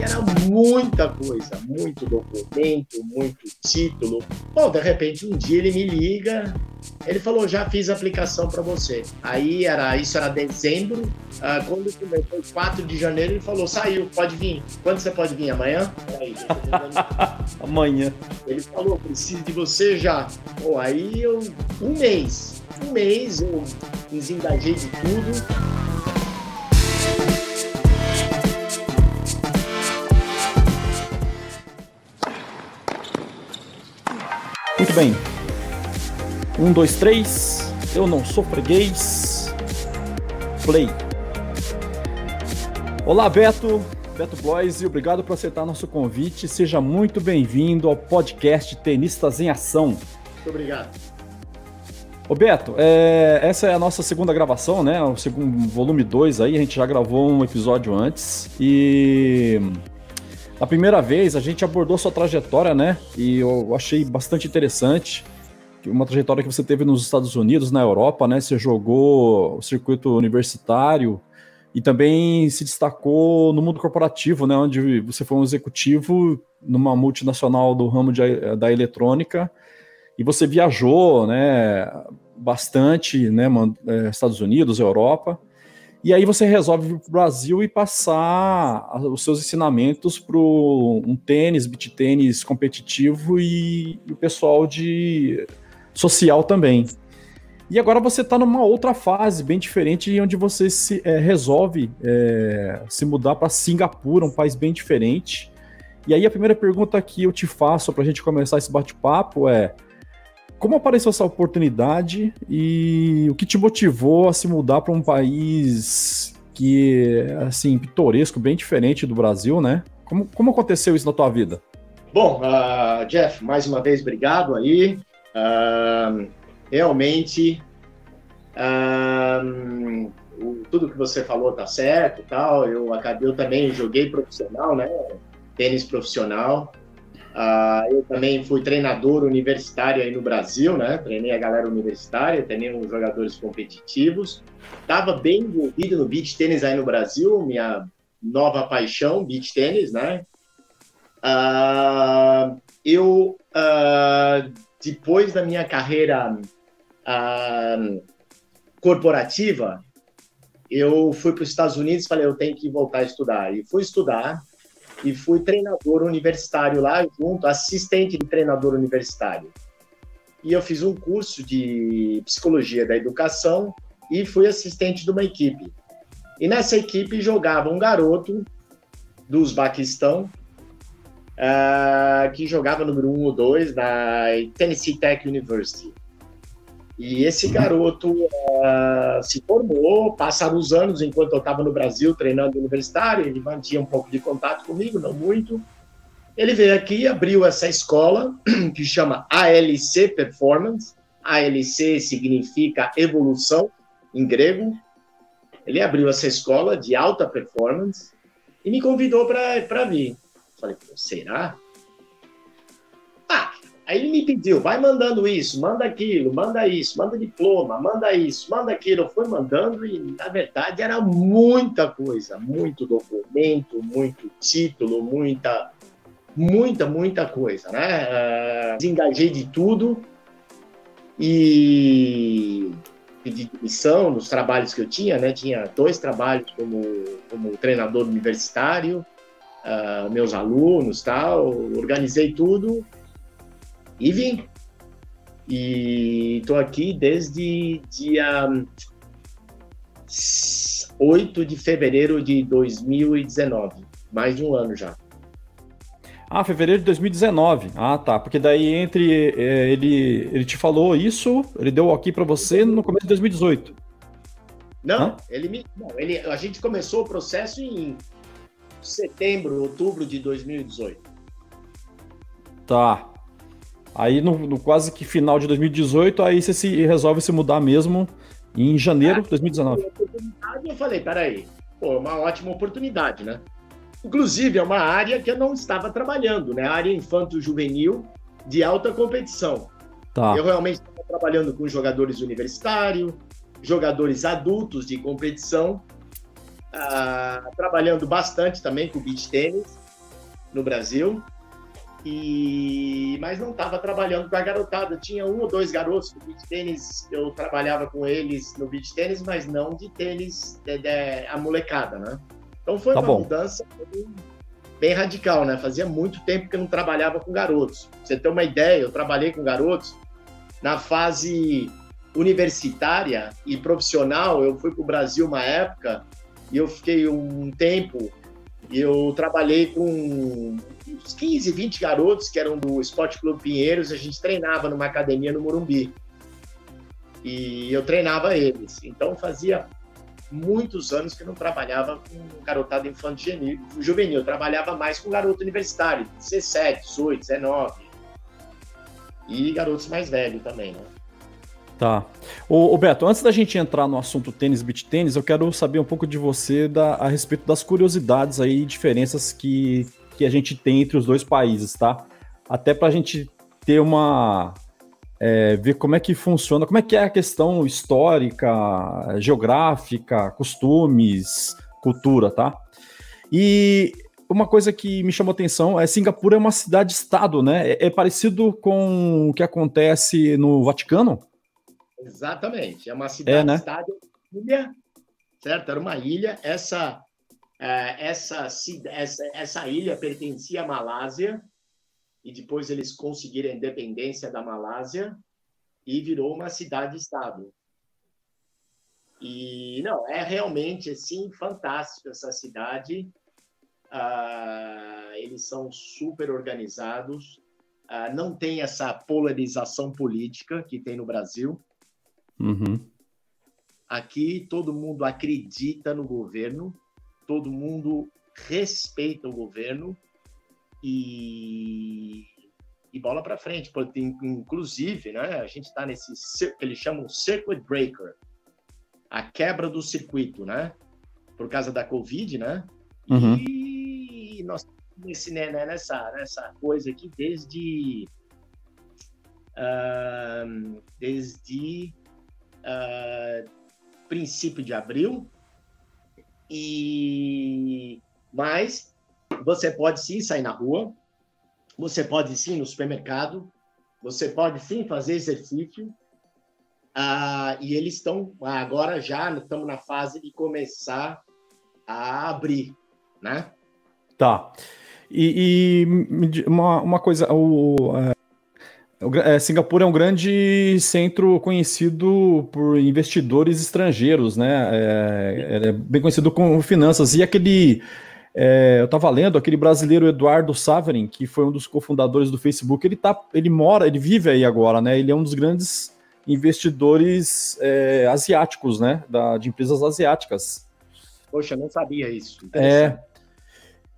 verdade era muita coisa, muito documento, muito título. Bom, de repente um dia ele me liga, ele falou, já fiz a aplicação para você. Aí era, isso era dezembro, uh, quando começou 4 de janeiro, ele falou, saiu, pode vir. Quando você pode vir? Amanhã? Aí, Amanhã. Ele falou, preciso de você já. Pô, aí eu, um mês, um mês eu desengajei de tudo. Muito bem. Um, dois, três. Eu não sou freguês. Play. Olá, Beto. Beto Blois, e obrigado por aceitar nosso convite. Seja muito bem-vindo ao podcast Tenistas em Ação. Muito obrigado. Ô Beto, é, essa é a nossa segunda gravação, né? O segundo volume 2 aí, a gente já gravou um episódio antes. E a primeira vez a gente abordou sua trajetória, né? E eu achei bastante interessante. Uma trajetória que você teve nos Estados Unidos, na Europa, né? Você jogou o circuito universitário e também se destacou no mundo corporativo, né? Onde você foi um executivo numa multinacional do ramo de, da eletrônica e você viajou, né? Bastante, né? Eh, Estados Unidos, Europa. E aí você resolve vir para o Brasil e passar os seus ensinamentos para um tênis, beat tênis competitivo e, e o pessoal de social também. E agora você está numa outra fase bem diferente, onde você se, é, resolve é, se mudar para Singapura, um país bem diferente. E aí a primeira pergunta que eu te faço para a gente começar esse bate-papo é como apareceu essa oportunidade e o que te motivou a se mudar para um país que é, assim, pitoresco, bem diferente do Brasil, né? Como, como aconteceu isso na tua vida? Bom, uh, Jeff, mais uma vez, obrigado aí. Uh, realmente, uh, tudo que você falou tá certo tal. Eu acabei, eu também joguei profissional, né? Tênis profissional. Uh, eu também fui treinador universitário aí no Brasil, né? Treinei a galera universitária, treinei uns jogadores competitivos. Estava bem envolvido no beach tênis aí no Brasil, minha nova paixão, beach tênis, né? Uh, eu, uh, depois da minha carreira corporativa, eu fui para os Estados Unidos e falei, eu tenho que voltar a estudar. E fui estudar, e fui treinador universitário lá junto, assistente de treinador universitário. E eu fiz um curso de psicologia da educação e fui assistente de uma equipe. E nessa equipe jogava um garoto do Uzbequistão, uh, que jogava número 1 um ou 2 na Tennessee Tech University. E esse garoto uh, se formou, passaram os anos enquanto eu estava no Brasil treinando universitário, ele mantinha um pouco de contato comigo, não muito. Ele veio aqui, abriu essa escola que chama ALC Performance. ALC significa evolução em grego. Ele abriu essa escola de alta performance e me convidou para vir. Falei, será? Aí ele me pediu, vai mandando isso, manda aquilo, manda isso, manda diploma, manda isso, manda aquilo. Eu fui mandando e, na verdade, era muita coisa, muito documento, muito título, muita, muita, muita coisa, né? Uh, desengajei de tudo e pedi demissão nos trabalhos que eu tinha, né? Tinha dois trabalhos como, como treinador universitário, uh, meus alunos, tal. Organizei tudo e vim. E estou aqui desde dia 8 de fevereiro de 2019, mais de um ano já. Ah, fevereiro de 2019. Ah, tá. Porque daí entre é, ele ele te falou isso, ele deu aqui para você no começo de 2018. Não, Hã? ele me, não, ele a gente começou o processo em setembro, outubro de 2018. Tá. Aí no, no, quase que final de 2018, aí você se resolve se mudar mesmo em janeiro de 2019. Eu falei, peraí, pô, é uma ótima oportunidade, né? Inclusive, é uma área que eu não estava trabalhando, né? A área infanto-juvenil de alta competição. Tá. Eu realmente estava trabalhando com jogadores universitários, jogadores adultos de competição, uh, trabalhando bastante também com beach tênis no Brasil. E mas não estava trabalhando com a garotada. Tinha um ou dois garotos do beach tênis. Eu trabalhava com eles no beach tênis, mas não de tênis de, de, a molecada, né? Então foi tá uma bom. mudança bem radical, né? Fazia muito tempo que eu não trabalhava com garotos. Pra você ter uma ideia, eu trabalhei com garotos na fase universitária e profissional. Eu fui para o Brasil uma época e eu fiquei um tempo e eu trabalhei com uns 15, 20 garotos que eram do Esporte Clube Pinheiros. A gente treinava numa academia no Morumbi. E eu treinava eles. Então fazia muitos anos que eu não trabalhava com garotada infantil juvenil. Eu trabalhava mais com garoto universitário, 17, 18, 19. E garotos mais velhos também, né? Tá. Ô, Beto, antes da gente entrar no assunto tênis, beat tênis, eu quero saber um pouco de você da, a respeito das curiosidades aí, diferenças que, que a gente tem entre os dois países, tá? Até para a gente ter uma. É, ver como é que funciona, como é que é a questão histórica, geográfica, costumes, cultura, tá? E uma coisa que me chamou atenção é Singapura é uma cidade-estado, né? É, é parecido com o que acontece no Vaticano? Exatamente. É uma cidade-estado, é, né? ilha, certo? Era uma ilha. Essa, essa, essa, essa ilha pertencia à Malásia e depois eles conseguiram a independência da Malásia e virou uma cidade-estado. E não, é realmente assim fantástico essa cidade. Ah, eles são super organizados. Ah, não tem essa polarização política que tem no Brasil. Uhum. Aqui todo mundo acredita no governo, todo mundo respeita o governo e, e bola para frente. Inclusive, né, a gente está nesse que eles chamam circuit breaker, a quebra do circuito, né? Por causa da Covid, né? Uhum. E nós nesse, né, nessa, nessa coisa aqui desde uh, desde uh, princípio de abril, e mas você pode sim sair na rua, você pode sim no supermercado, você pode sim fazer exercício, uh, e eles estão agora já estamos na fase de começar a abrir, né? Tá. E, e uma, uma coisa, o, é, é, Singapura é um grande centro conhecido por investidores estrangeiros, né? É, é bem conhecido com finanças. E aquele. É, eu estava lendo aquele brasileiro Eduardo Saverin, que foi um dos cofundadores do Facebook. Ele tá, ele mora, ele vive aí agora, né? Ele é um dos grandes investidores é, asiáticos, né? Da, de empresas asiáticas. Poxa, não sabia isso. É.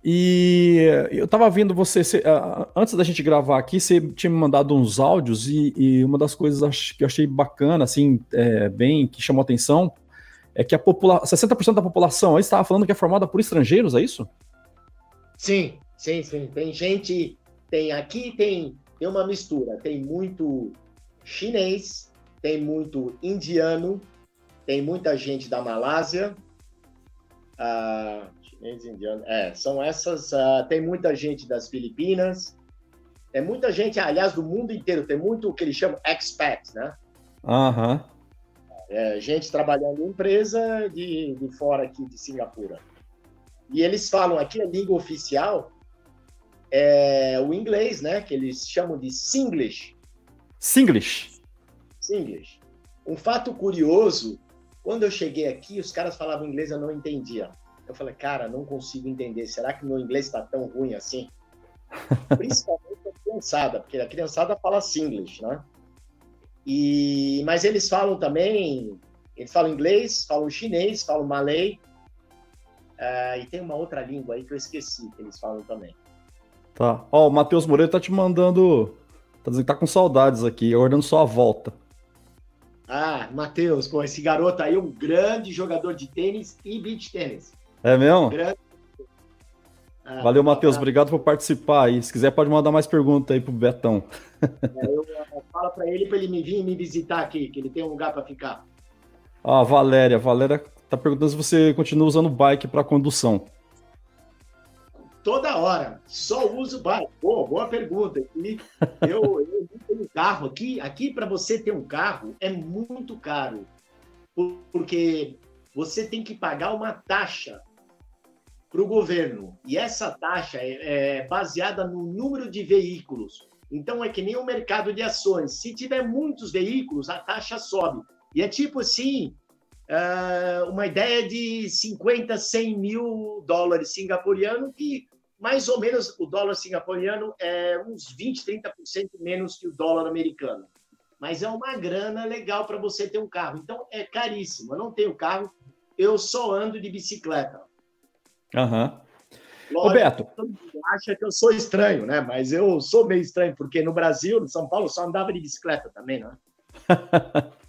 E eu tava vendo você, você, antes da gente gravar aqui, você tinha me mandado uns áudios e, e uma das coisas que eu achei bacana, assim, é, bem, que chamou atenção, é que a população, 60% da população aí estava falando que é formada por estrangeiros, é isso? Sim, sim, sim. Tem gente, tem aqui tem, tem uma mistura, tem muito chinês, tem muito indiano, tem muita gente da Malásia, uh, Chinês indiano. É, são essas. Uh, tem muita gente das Filipinas, tem muita gente, aliás, do mundo inteiro. Tem muito o que eles chamam expats, né? Aham. Uhum. É, gente trabalhando em empresa de, de fora aqui de Singapura. E eles falam aqui a língua oficial é o inglês, né? Que eles chamam de Singlish. Singlish. Singlish. Um fato curioso, quando eu cheguei aqui, os caras falavam inglês, eu não entendia. Eu falei, cara, não consigo entender. Será que meu inglês está tão ruim assim? Principalmente a criançada, porque a criançada fala Singlish, né? E, mas eles falam também, eles falam inglês, falam chinês, falam malay, uh, e tem uma outra língua aí que eu esqueci que eles falam também. Tá. Ó, o Matheus Moreira tá te mandando, tá dizendo que tá com saudades aqui, aguardando sua volta. Ah, Matheus, pô, esse garoto aí é um grande jogador de tênis e beach tênis. É mesmo? Ah, Valeu, Matheus. Obrigado por participar aí. Se quiser, pode mandar mais perguntas aí pro Betão. É, eu, eu fala para ele para ele me vir me visitar aqui, que ele tem um lugar para ficar. Ah, Valéria. Valéria tá perguntando se você continua usando bike para condução. Toda hora. Só uso bike. Boa, boa pergunta. E eu, eu tenho carro aqui. Aqui, para você ter um carro, é muito caro. Porque você tem que pagar uma taxa para o governo. E essa taxa é, é baseada no número de veículos. Então é que nem o mercado de ações. Se tiver muitos veículos, a taxa sobe. E é tipo assim, uh, uma ideia de 50, 100 mil dólares singapuriano, que mais ou menos o dólar singapuriano é uns 20, 30% menos que o dólar americano. Mas é uma grana legal para você ter um carro. Então é caríssimo. Eu não tenho carro, eu só ando de bicicleta. Aham. Uhum. Roberto. Acha que eu sou estranho, né? Mas eu sou meio estranho, porque no Brasil, no São Paulo, só andava de bicicleta também, né?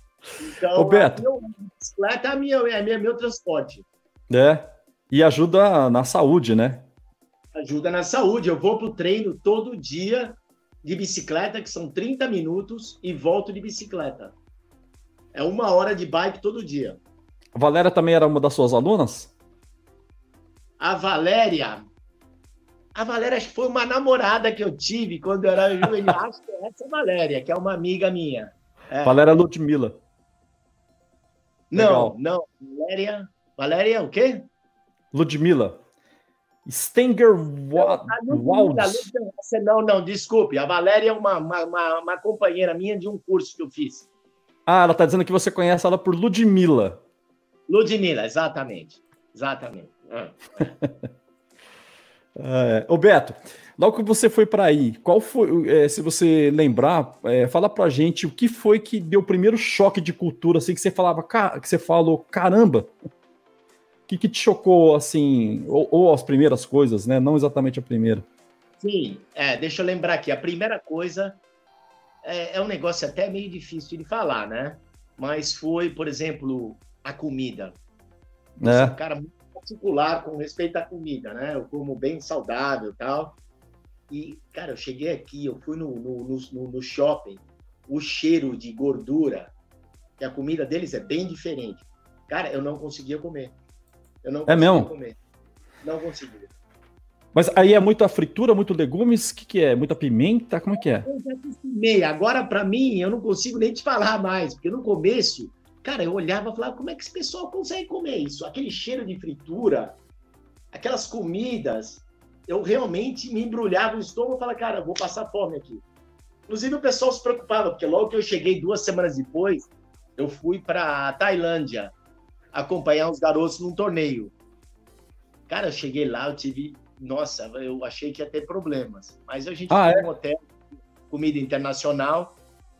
Então, Roberto. minha bicicleta é, minha, é minha, meu transporte. É. E ajuda na saúde, né? Ajuda na saúde. Eu vou para o treino todo dia de bicicleta, que são 30 minutos, e volto de bicicleta. É uma hora de bike todo dia. A Valéria também era uma das suas alunas? A Valéria. A Valéria foi uma namorada que eu tive quando eu era juvenil. acho que é essa Valéria, que é uma amiga minha. É. Valéria Ludmilla. Não, Legal. não. Valéria. Valéria o quê? Ludmilla. Stenger Waltz. Não, não, desculpe. A Valéria é uma, uma, uma, companheira minha de um curso que eu fiz. Ah, ela está dizendo que você conhece ela por Ludmilla. Ludmilla, exatamente. Exatamente. É. é. Ô Beto, logo que você foi para aí, qual foi, é, se você lembrar, é, fala pra gente o que foi que deu o primeiro choque de cultura, assim, que você falava, que você falou, caramba, o que, que te chocou, assim, ou, ou, as primeiras coisas, né? Não exatamente a primeira. Sim, é, deixa eu lembrar aqui, a primeira coisa é, é um negócio até meio difícil de falar, né? Mas foi, por exemplo, a comida. Eu é. um cara muito particular com respeito à comida, né? Eu como bem saudável e tal. E, cara, eu cheguei aqui, eu fui no, no, no, no shopping, o cheiro de gordura, que a comida deles é bem diferente. Cara, eu não conseguia comer. Eu não é mesmo? comer. Não conseguia. Mas aí é muita fritura, muito legumes? O que, que é? Muita pimenta? Como é que é? Eu já acostumei. Agora, para mim, eu não consigo nem te falar mais, porque no começo Cara, eu olhava e falava, como é que esse pessoal consegue comer isso? Aquele cheiro de fritura, aquelas comidas, eu realmente me embrulhava o estômago e falava, cara, vou passar fome aqui. Inclusive, o pessoal se preocupava, porque logo que eu cheguei duas semanas depois, eu fui para Tailândia acompanhar os garotos num torneio. Cara, eu cheguei lá, eu tive. Nossa, eu achei que ia ter problemas. Mas a gente ah, foi é? um hotel, comida internacional.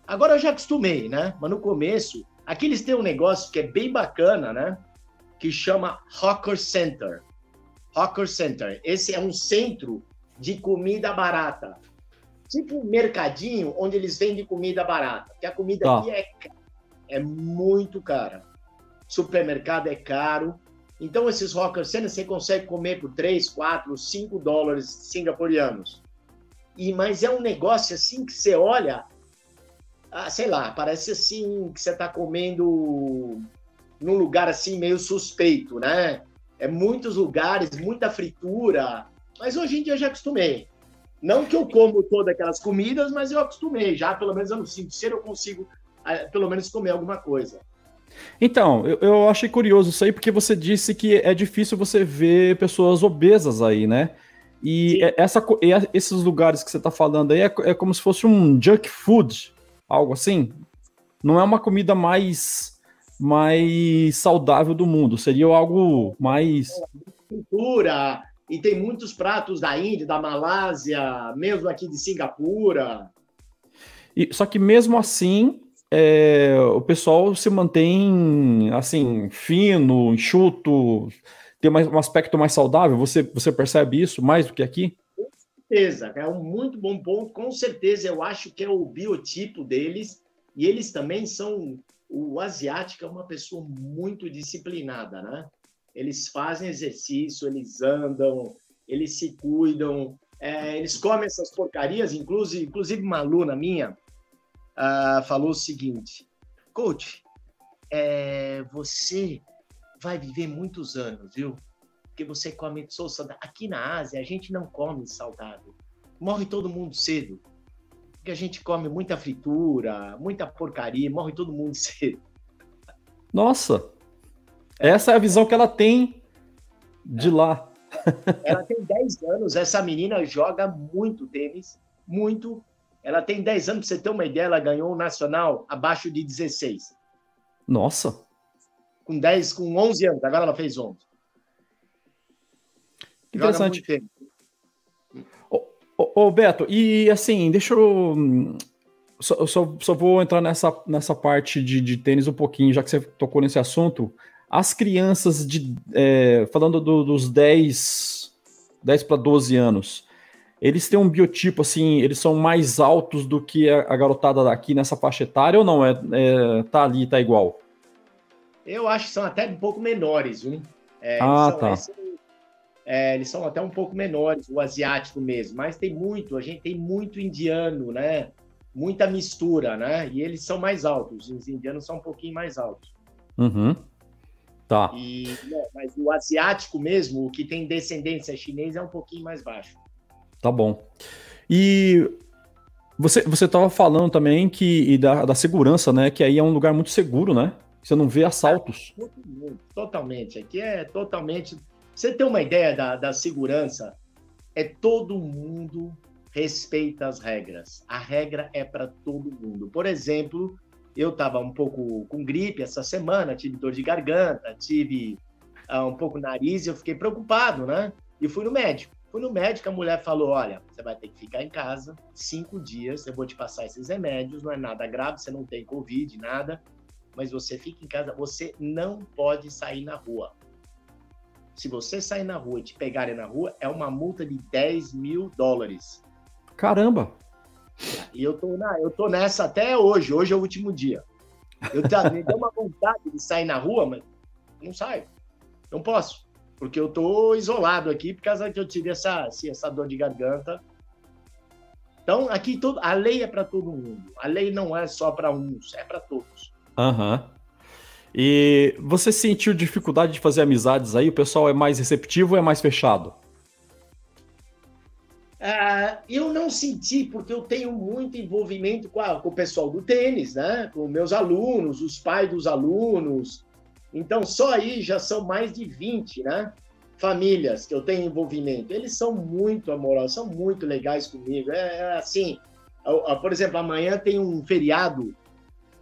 Agora eu já acostumei, né? Mas no começo, Aqui eles têm um negócio que é bem bacana, né? Que chama Hawker Center. Hawker Center. Esse é um centro de comida barata. Tipo um mercadinho onde eles vendem comida barata. Porque a comida ah. aqui é, é muito cara. Supermercado é caro. Então, esses Hawker Center você consegue comer por 3, 4, 5 dólares singapurianos. E, mas é um negócio assim que você olha, ah, sei lá, parece assim que você está comendo num lugar assim meio suspeito, né? É muitos lugares, muita fritura, mas hoje em dia eu já acostumei. Não que eu como todas aquelas comidas, mas eu acostumei. Já pelo menos eu não sinto ser, eu consigo ah, pelo menos comer alguma coisa. Então, eu, eu achei curioso isso aí, porque você disse que é difícil você ver pessoas obesas aí, né? E essa, esses lugares que você está falando aí é, é, como se fosse um junk food, algo assim. Não é uma comida mais mais saudável do mundo, seria algo mais cultura e tem muitos pratos da Índia, da Malásia, mesmo aqui de Singapura. E, só que mesmo assim, é, o pessoal se mantém assim fino, enxuto, tem mais, um aspecto mais saudável. Você você percebe isso mais do que aqui? Certeza, é um muito bom ponto. Com certeza, eu acho que é o biotipo deles. E eles também são. O asiático é uma pessoa muito disciplinada, né? Eles fazem exercício, eles andam, eles se cuidam, é, eles comem essas porcarias. Inclusive, inclusive uma aluna minha uh, falou o seguinte: Coach, é, você vai viver muitos anos, viu? Porque você come saudável. Aqui na Ásia, a gente não come saudável. Morre todo mundo cedo. Porque a gente come muita fritura, muita porcaria, morre todo mundo cedo. Nossa! Essa é a visão que ela tem de lá. Ela tem 10 anos, essa menina joga muito tênis, muito. Ela tem 10 anos, pra você ter uma ideia, ela ganhou o um nacional abaixo de 16. Nossa! Com 10, com 11 anos, agora ela fez 11. Interessante. Ô, ô, Beto, e assim, deixa eu. Só, só, só, vou entrar nessa, nessa parte de, de tênis um pouquinho, já que você tocou nesse assunto. As crianças de. É, falando do, dos 10, 10 para 12 anos, eles têm um biotipo assim, eles são mais altos do que a, a garotada daqui nessa faixa etária ou não? É, é, tá ali, tá igual? Eu acho que são até um pouco menores, viu? É, ah, são, tá. É, eles são até um pouco menores, o asiático mesmo, mas tem muito, a gente tem muito indiano, né? Muita mistura, né? E eles são mais altos, os indianos são um pouquinho mais altos. Uhum. Tá. E, né, mas o asiático mesmo, o que tem descendência chinesa, é um pouquinho mais baixo. Tá bom. E você você estava falando também que da, da segurança, né? Que aí é um lugar muito seguro, né? Você não vê assaltos. Totalmente. Aqui é totalmente você ter uma ideia da, da segurança, é todo mundo respeita as regras. A regra é para todo mundo. Por exemplo, eu estava um pouco com gripe essa semana, tive dor de garganta, tive uh, um pouco nariz, eu fiquei preocupado, né? E fui no médico. Fui no médico, a mulher falou: olha, você vai ter que ficar em casa cinco dias, eu vou te passar esses remédios, não é nada grave, você não tem Covid, nada, mas você fica em casa, você não pode sair na rua. Se você sair na rua e te pegarem na rua, é uma multa de 10 mil dólares. Caramba! E eu tô, na, eu tô nessa até hoje. Hoje é o último dia. Eu me deu uma vontade de sair na rua, mas não saio. Não posso. Porque eu tô isolado aqui por causa que eu tive essa, assim, essa dor de garganta. Então, aqui todo, a lei é para todo mundo. A lei não é só para uns, é para todos. Aham. Uhum. E você sentiu dificuldade de fazer amizades aí? O pessoal é mais receptivo ou é mais fechado? Uh, eu não senti, porque eu tenho muito envolvimento com, a, com, o pessoal do tênis, né? Com meus alunos, os pais dos alunos. Então, só aí já são mais de 20, né? Famílias que eu tenho envolvimento. Eles são muito amorosos, são muito legais comigo. É, é assim, por exemplo, amanhã tem um feriado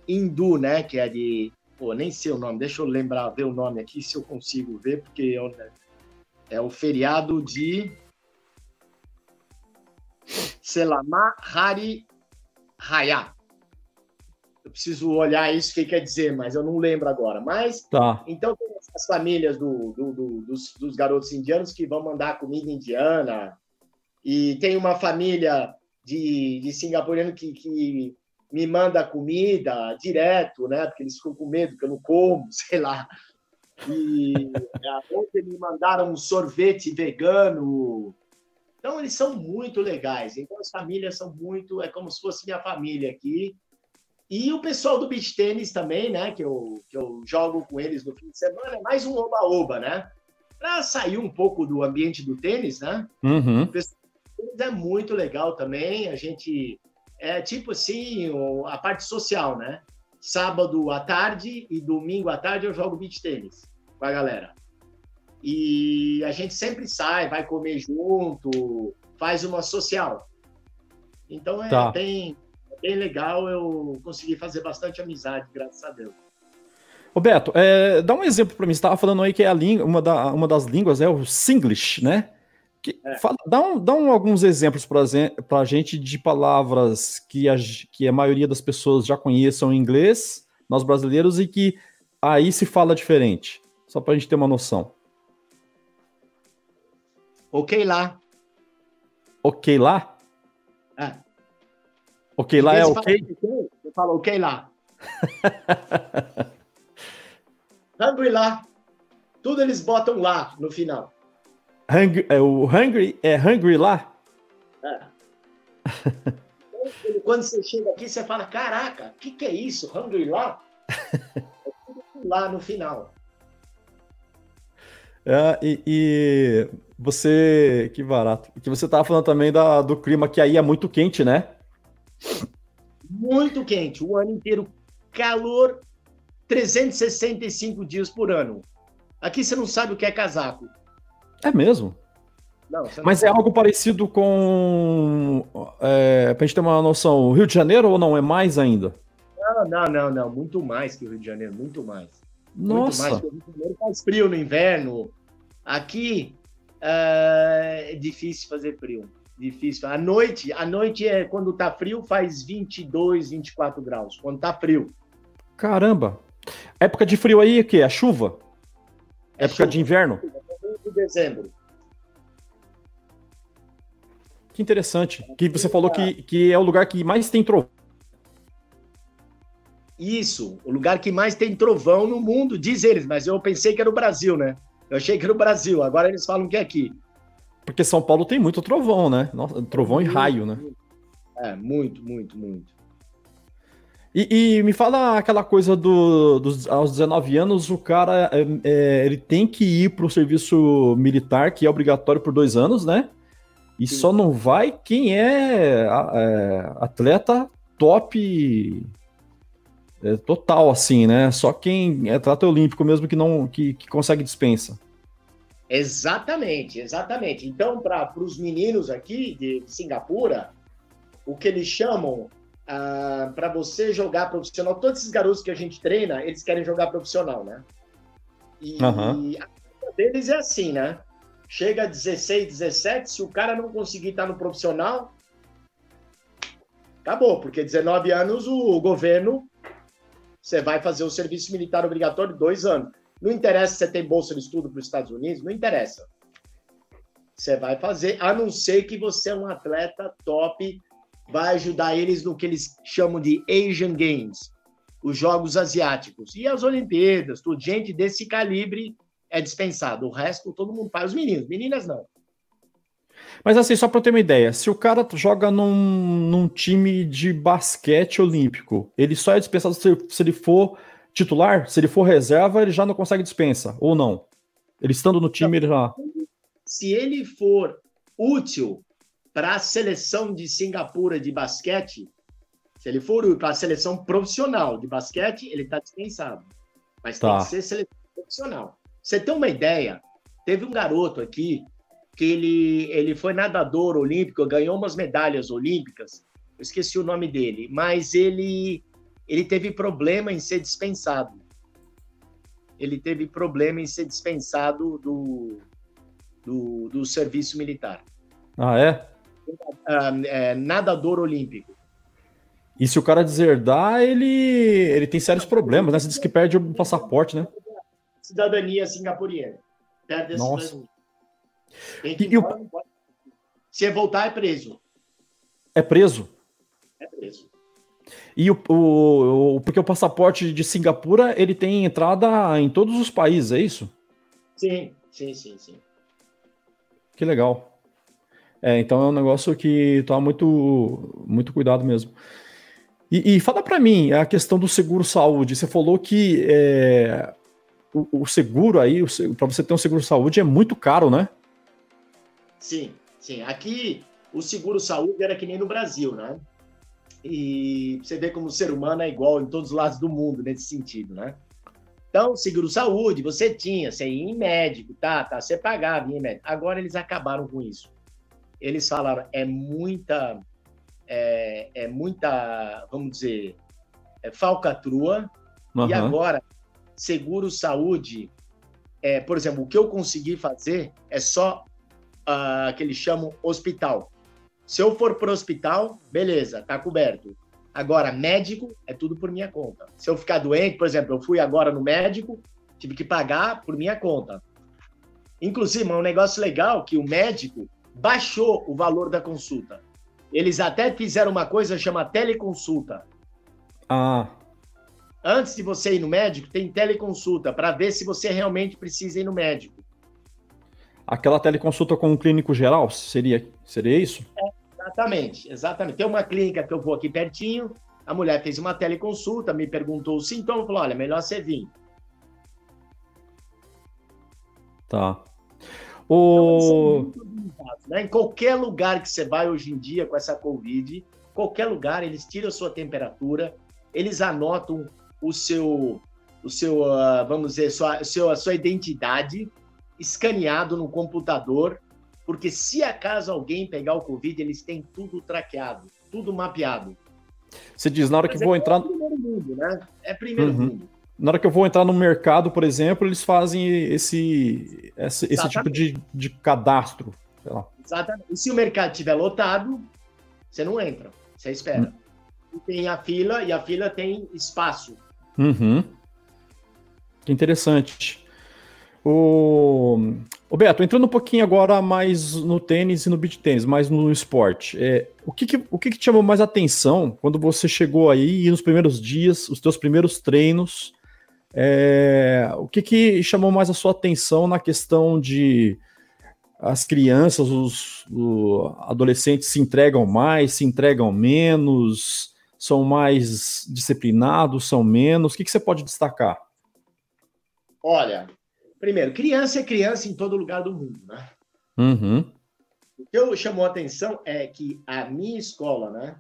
hindu, né? Que é de pô, nem sei o nome, deixa eu lembrar, ver o nome aqui, se eu consigo ver, porque eu, é o feriado de Selama Hari Raya. Eu preciso olhar isso, o que quer dizer, mas eu não lembro agora. Mas, tá. então, tem as famílias do, do, do, dos, dos garotos indianos que vão mandar comida indiana, e tem uma família de, de singapuriano que, que me manda comida direto, né? Porque eles ficam com medo que eu não como, sei lá. E é, ontem me mandaram um sorvete vegano. Então, eles são muito legais. Então, as famílias são muito. É como se fosse minha família aqui. E o pessoal do beach tênis também, né? Que eu, que eu jogo com eles no fim de semana. É mais um oba-oba, né? Para sair um pouco do ambiente do tênis, né? Uhum. O pessoal é muito legal também. A gente é tipo assim, a parte social, né? Sábado à tarde e domingo à tarde eu jogo beach tênis com a galera. E a gente sempre sai, vai comer junto, faz uma social. Então é tá. bem, é bem legal, eu consegui fazer bastante amizade, graças a Deus. Roberto, é, dá um exemplo para mim. Você estava falando aí que é a língua, uma, da, uma das línguas é o Singlish, né? Que, é. fala, dá um, dá um, alguns exemplos para a gente de palavras que a, que a maioria das pessoas já conheçam em inglês, nós brasileiros, e que aí se fala diferente. Só para a gente ter uma noção. Ok lá. Ok lá? É. Ok lá é ok? Eu falo ok lá. Hungry lá. Tudo eles botam lá no final. Hungry, é, o Hungry é Hungry lá? É. Quando você chega aqui, você fala: Caraca, o que, que é isso? Hungry lá? Lá no final. É, e, e, você. Que barato. Que você tava falando também da, do clima que aí é muito quente, né? Muito quente, o ano inteiro. Calor 365 dias por ano. Aqui você não sabe o que é casaco. É mesmo? Não, Mas é algo parecido com. É, pra gente ter uma noção, o Rio de Janeiro ou não? É mais ainda? Não, não, não, não. Muito mais que o Rio de Janeiro, muito mais. Nossa! Muito mais. O Rio de Janeiro faz frio no inverno. Aqui uh, é difícil fazer frio. Difícil. À noite, à noite é quando tá frio, faz 22, 24 graus. Quando tá frio. Caramba! Época de frio aí é o quê? A chuva? É Época chuva. de inverno? De dezembro. Que interessante. Que você falou que, que é o lugar que mais tem trovão. Isso, o lugar que mais tem trovão no mundo, diz eles, mas eu pensei que era o Brasil, né? Eu achei que era o Brasil, agora eles falam que é aqui. Porque São Paulo tem muito trovão, né? Nossa, trovão e raio, né? É, muito, muito, muito. E, e, me fala aquela coisa do, dos aos 19 anos, o cara é, é, ele tem que ir para o serviço militar, que é obrigatório por dois anos, né? E Sim. só não vai quem é, é atleta top é, total, assim, né? Só quem é atleta olímpico mesmo que não que, que consegue dispensa. Exatamente, exatamente. Então, para os meninos aqui de Singapura, o que eles chamam ah, para você jogar profissional, todos esses garotos que a gente treina, eles querem jogar profissional, né? E, uhum. e a deles é assim, né? chega a 16, 17, se o cara não conseguir estar no profissional, acabou, porque 19 anos o, governo, você vai fazer o serviço militar obrigatório dois anos. Não interessa se você tem bolsa de estudo para os Estados Unidos, não interessa. Você vai fazer, a não ser que você é um atleta top, vai ajudar eles no que eles chamam de Asian Games, os Jogos Asiáticos. E as Olimpíadas, tudo, gente desse calibre é dispensado. O resto, todo mundo faz. Os meninos, meninas não. Mas assim, só para ter uma ideia, se o cara joga num, num, time de basquete olímpico, ele só é dispensado se, se, ele for titular? Se ele for reserva, ele já não consegue dispensa, ou não? Ele estando no time, ele já. Se ele for útil para a seleção de Singapura de basquete, se ele for para a seleção profissional de basquete, ele está dispensado. Mas tá. tem que ser seleção profissional. Você tem uma ideia? Teve um garoto aqui que ele, ele foi nadador olímpico, ganhou umas medalhas olímpicas. Eu esqueci o nome dele, mas ele ele teve problema em ser dispensado. Ele teve problema em ser dispensado do, do, do serviço militar. Ah, é? É? Nadador olímpico. E se o cara deserdar, ele, ele tem sérios problemas, né? Você diz que perde o passaporte, né? cidadania singapuriana. Perde a Nossa. cidadania. Tem que e, embora, o... Se voltar, é preso. É preso? É preso. E o, o, o, porque o passaporte de Singapura ele tem entrada em todos os países, é isso? Sim, sim, sim, sim. Que legal. É, então é um negócio que toma muito, muito cuidado mesmo. E, e fala para mim a questão do seguro saúde. Você falou que é, o, o seguro aí, para você ter um seguro saúde é muito caro, né? Sim, sim. Aqui o seguro saúde era que nem no Brasil, né? E você vê como o ser humano é igual em todos os lados do mundo nesse sentido, né? Então, seguro saúde, você tinha, você ia em médico, tá, tá, você pagava em médico. Agora eles acabaram com isso. Eles falaram, é muita, é, é muita, vamos dizer, é falcatrua, uhum. e agora seguro saúde, é, por exemplo, o que eu consegui fazer é só uh, que eles chamam hospital. Se eu for para o hospital, beleza, tá coberto. Agora, médico é tudo por minha conta. Se eu ficar doente, por exemplo, eu fui agora no médico, tive que pagar por minha conta. Inclusive, é um negócio legal que o médico baixou o valor da consulta. Eles até fizeram uma coisa chamada teleconsulta. Ah antes de você ir no médico, tem teleconsulta para ver se você realmente precisa ir no médico. Aquela teleconsulta com um clínico geral, seria, seria isso? É, exatamente, exatamente. Tem uma clínica que eu vou aqui pertinho, a mulher fez uma teleconsulta, me perguntou o sintoma, falou, olha, melhor você vir. Tá. O... Então, né? Em qualquer lugar que você vai hoje em dia com essa Covid, qualquer lugar, eles tiram a sua temperatura, eles anotam o seu, o seu uh, vamos dizer, sua, seu, a sua identidade escaneado no computador, porque se acaso alguém pegar o Covid, eles têm tudo traqueado, tudo mapeado. Você diz, na hora Mas que é vou entrar. É primeiro mundo, né? É primeiro uhum. mundo. Na hora que eu vou entrar no mercado, por exemplo, eles fazem esse, esse, esse tipo de, de cadastro. Exatamente. E se o mercado estiver lotado, você não entra, você espera. Hum. tem a fila e a fila tem espaço. Uhum. Que interessante. O... o Beto, entrando um pouquinho agora mais no tênis e no beach tênis, mais no esporte. É, o que, que o que, que, te chamou mais atenção quando você chegou aí e nos primeiros dias, os teus primeiros treinos? É, o que, que chamou mais a sua atenção na questão de as crianças, os, os adolescentes se entregam mais, se entregam menos, são mais disciplinados, são menos? O que, que você pode destacar? Olha, primeiro, criança é criança em todo lugar do mundo, né? Uhum. O que eu chamou a atenção é que a minha escola, né?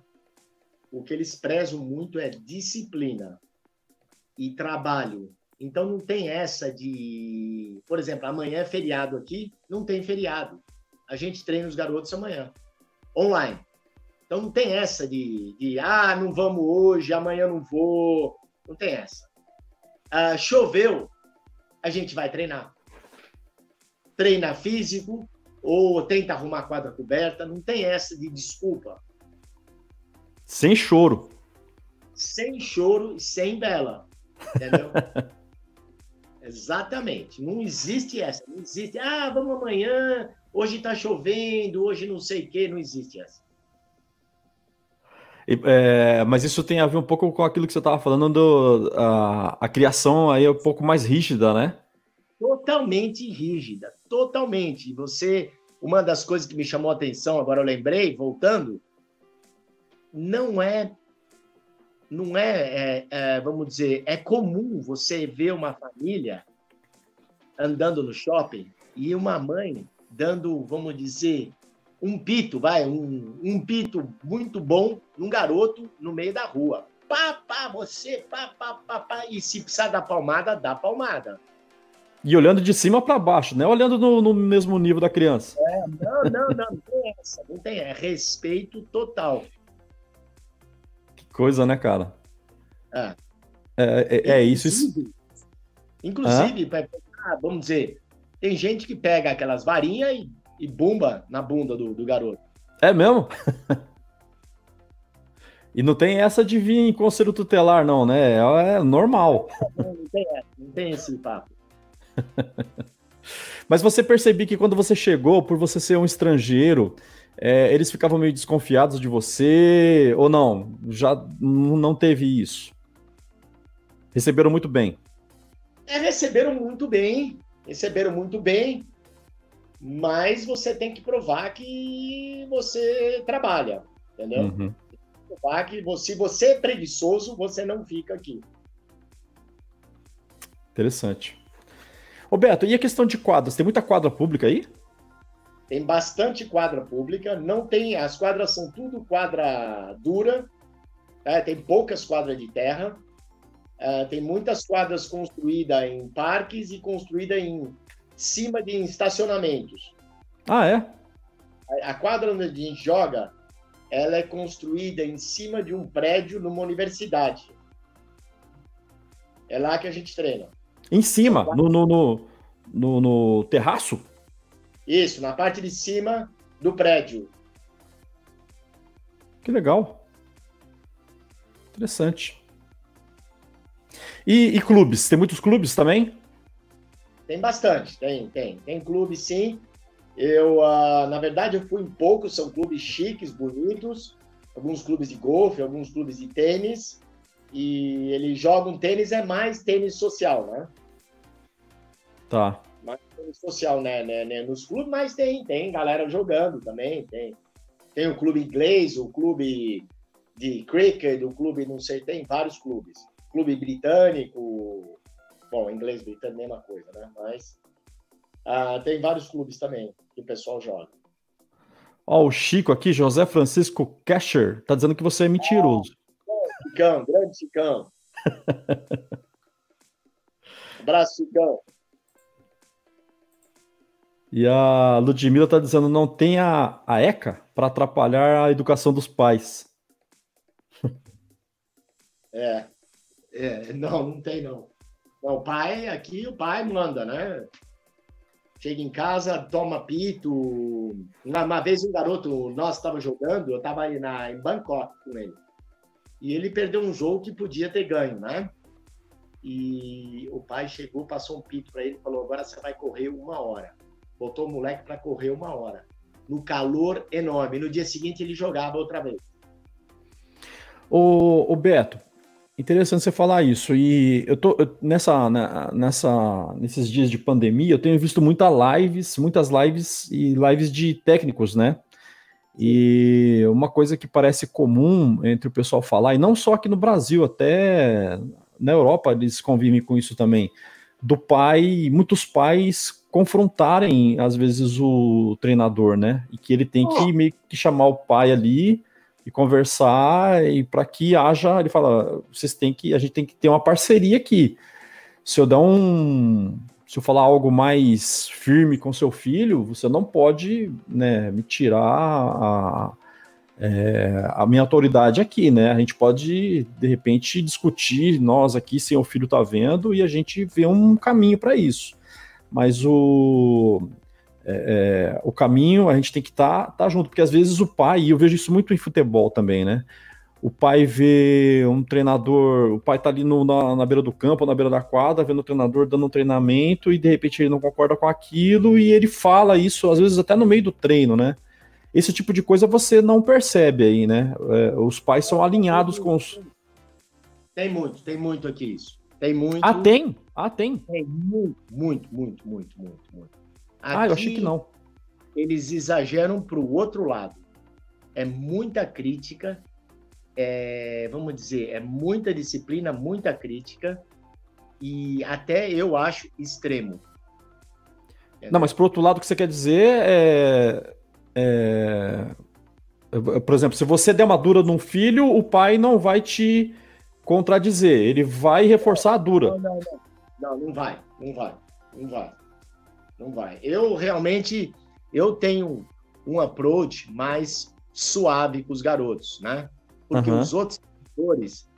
O que eles prezam muito é disciplina e trabalho então não tem essa de, por exemplo, amanhã é feriado aqui, não tem feriado. A gente treina os garotos amanhã, online. Então não tem essa de, de ah, não vamos hoje, amanhã não vou. Não tem essa. Ah, choveu, a gente vai treinar. Treina físico ou tenta arrumar a quadra coberta, não tem essa de desculpa. Sem choro. Sem choro e sem bela. Entendeu? Exatamente. Não existe essa. Não existe. Ah, vamos amanhã. Hoje está chovendo. Hoje não sei o quê. Não existe essa. É, mas isso tem a ver um pouco com aquilo que você estava falando do a, a, criação aí é um pouco mais rígida, né? Totalmente rígida, totalmente. Você, uma das coisas que me chamou a atenção, agora eu lembrei, voltando, não é não é, é, é, vamos dizer, é comum você ver uma família andando no shopping e uma mãe dando, vamos dizer, um pito, vai, um, um pito muito bom num garoto no meio da rua. Pá, pá, você, pá, pá, pá, pá, e se precisar dar palmada, dá palmada. E olhando de cima para baixo, né? Olhando no, no, mesmo nível da criança. É, não, não, não, não tem essa, não tem, é respeito total coisa, né, cara? É, é, é, é isso. Inclusive, ah? vamos dizer, tem gente que pega aquelas varinhas e, e bomba na bunda do, do garoto. É mesmo? e não tem essa de vir em conselho tutelar, não, né? É normal. Não, não tem essa, não tem esse papo. Mas você percebeu que quando você chegou, por você ser um estrangeiro, é, eles ficavam meio desconfiados de você ou não? Já não teve isso? Receberam muito bem. É, receberam muito bem, receberam muito bem, mas você tem que provar que você trabalha, entendeu? Uhum. Provar que se você é preguiçoso, você não fica aqui. Interessante. Roberto, e a questão de quadras? Tem muita quadra pública aí? Tem bastante quadra pública, não tem, as quadras são tudo quadra dura, tá? tem poucas quadras de terra, uh, tem muitas quadras construídas em parques e construídas em cima de estacionamentos. Ah, é? A, a quadra onde a gente joga, ela é construída em cima de um prédio numa universidade. É lá que a gente treina. Em cima, no, no, no, no, no terraço? Isso, na parte de cima do prédio. Que legal. Interessante. E, e, clubes? Tem muitos clubes também? Tem bastante, tem, tem. Tem clubes sim. Eu, uh, na verdade, eu fui em poucos, são clubes chiques, bonitos. Alguns clubes de golfe, alguns clubes de tênis. E eles jogam tênis, é mais tênis social, né? Tá social né, né, né, nos clubes, mas tem, tem galera jogando também, tem. Tem o clube inglês, o clube de cricket, o clube, não sei, tem vários clubes. Clube britânico, bom, inglês britânico, mesma coisa, né? Mas Ah, tem vários clubes também que o pessoal joga. Ó, o Chico aqui, José Francisco Casher, tá dizendo que você é mentiroso. Ah, Chicão, grande Chicão. Abraço, Chicão. E a Ludmilla tá dizendo não tem a, a ECA para atrapalhar a educação dos pais. É, é, não, não tem não. O pai, aqui o pai manda, né? Chega em casa, toma pito. Uma, uma vez um garoto, nós estava jogando, eu estava na, em Bangkok com ele. E ele perdeu um jogo que podia ter ganho, né? E o pai chegou, passou um pito para ele, falou: agora você vai correr uma hora. Botou o moleque para correr uma hora. No calor enorme. No dia seguinte ele jogava outra vez. O, o Beto, Interessante você falar isso. E eu tô eu, nessa, né, nessa, nesses dias de pandemia, eu tenho visto muitas lives, muitas lives e lives de técnicos, né? E uma coisa que parece comum entre o pessoal falar, e não só aqui no Brasil, até na Europa eles convivem com isso também, do pai, muitos pais confrontarem às vezes o treinador, né? E que ele tem que meio que chamar o pai ali e conversar e para que haja, ele fala, vocês têm que, a gente tem que ter uma parceria aqui. Se eu dar um, se eu falar algo mais firme com seu filho, você não pode, né, me tirar a, é, a minha autoridade aqui, né? A gente pode de repente discutir nós aqui sem o filho tá vendo e a gente vê um caminho para isso. Mas o é, é, o caminho a gente tem que estar tá, tá junto, porque às vezes o pai, e eu vejo isso muito em futebol também, né? O pai vê um treinador, o pai tá ali no, na, na, beira do campo, na beira da quadra, vendo o treinador dando um treinamento e de repente ele não concorda com aquilo e ele fala isso, às vezes até no meio do treino, né? Esse tipo de coisa você não percebe aí, né? É, os pais são alinhados com os. Tem muito, tem muito aqui isso. Tem muito. Ah, tem? Ah, tem. Tem muito, muito, muito, muito, muito, muito. Aqui, ah, eu achei que não. Eles exageram para o outro lado. É muita crítica, é, vamos dizer, é muita disciplina, muita crítica e até eu acho extremo. Não, mas por outro lado, o que você quer dizer é, é, Por exemplo, se você der uma dura num filho, o pai não vai te contradizer, ele vai reforçar a dura. Não, não, não. Não, não vai, não vai, não vai não vai. Eu realmente eu tenho um approach mais suave com os garotos, né? Porque uhum. os outros treinadores,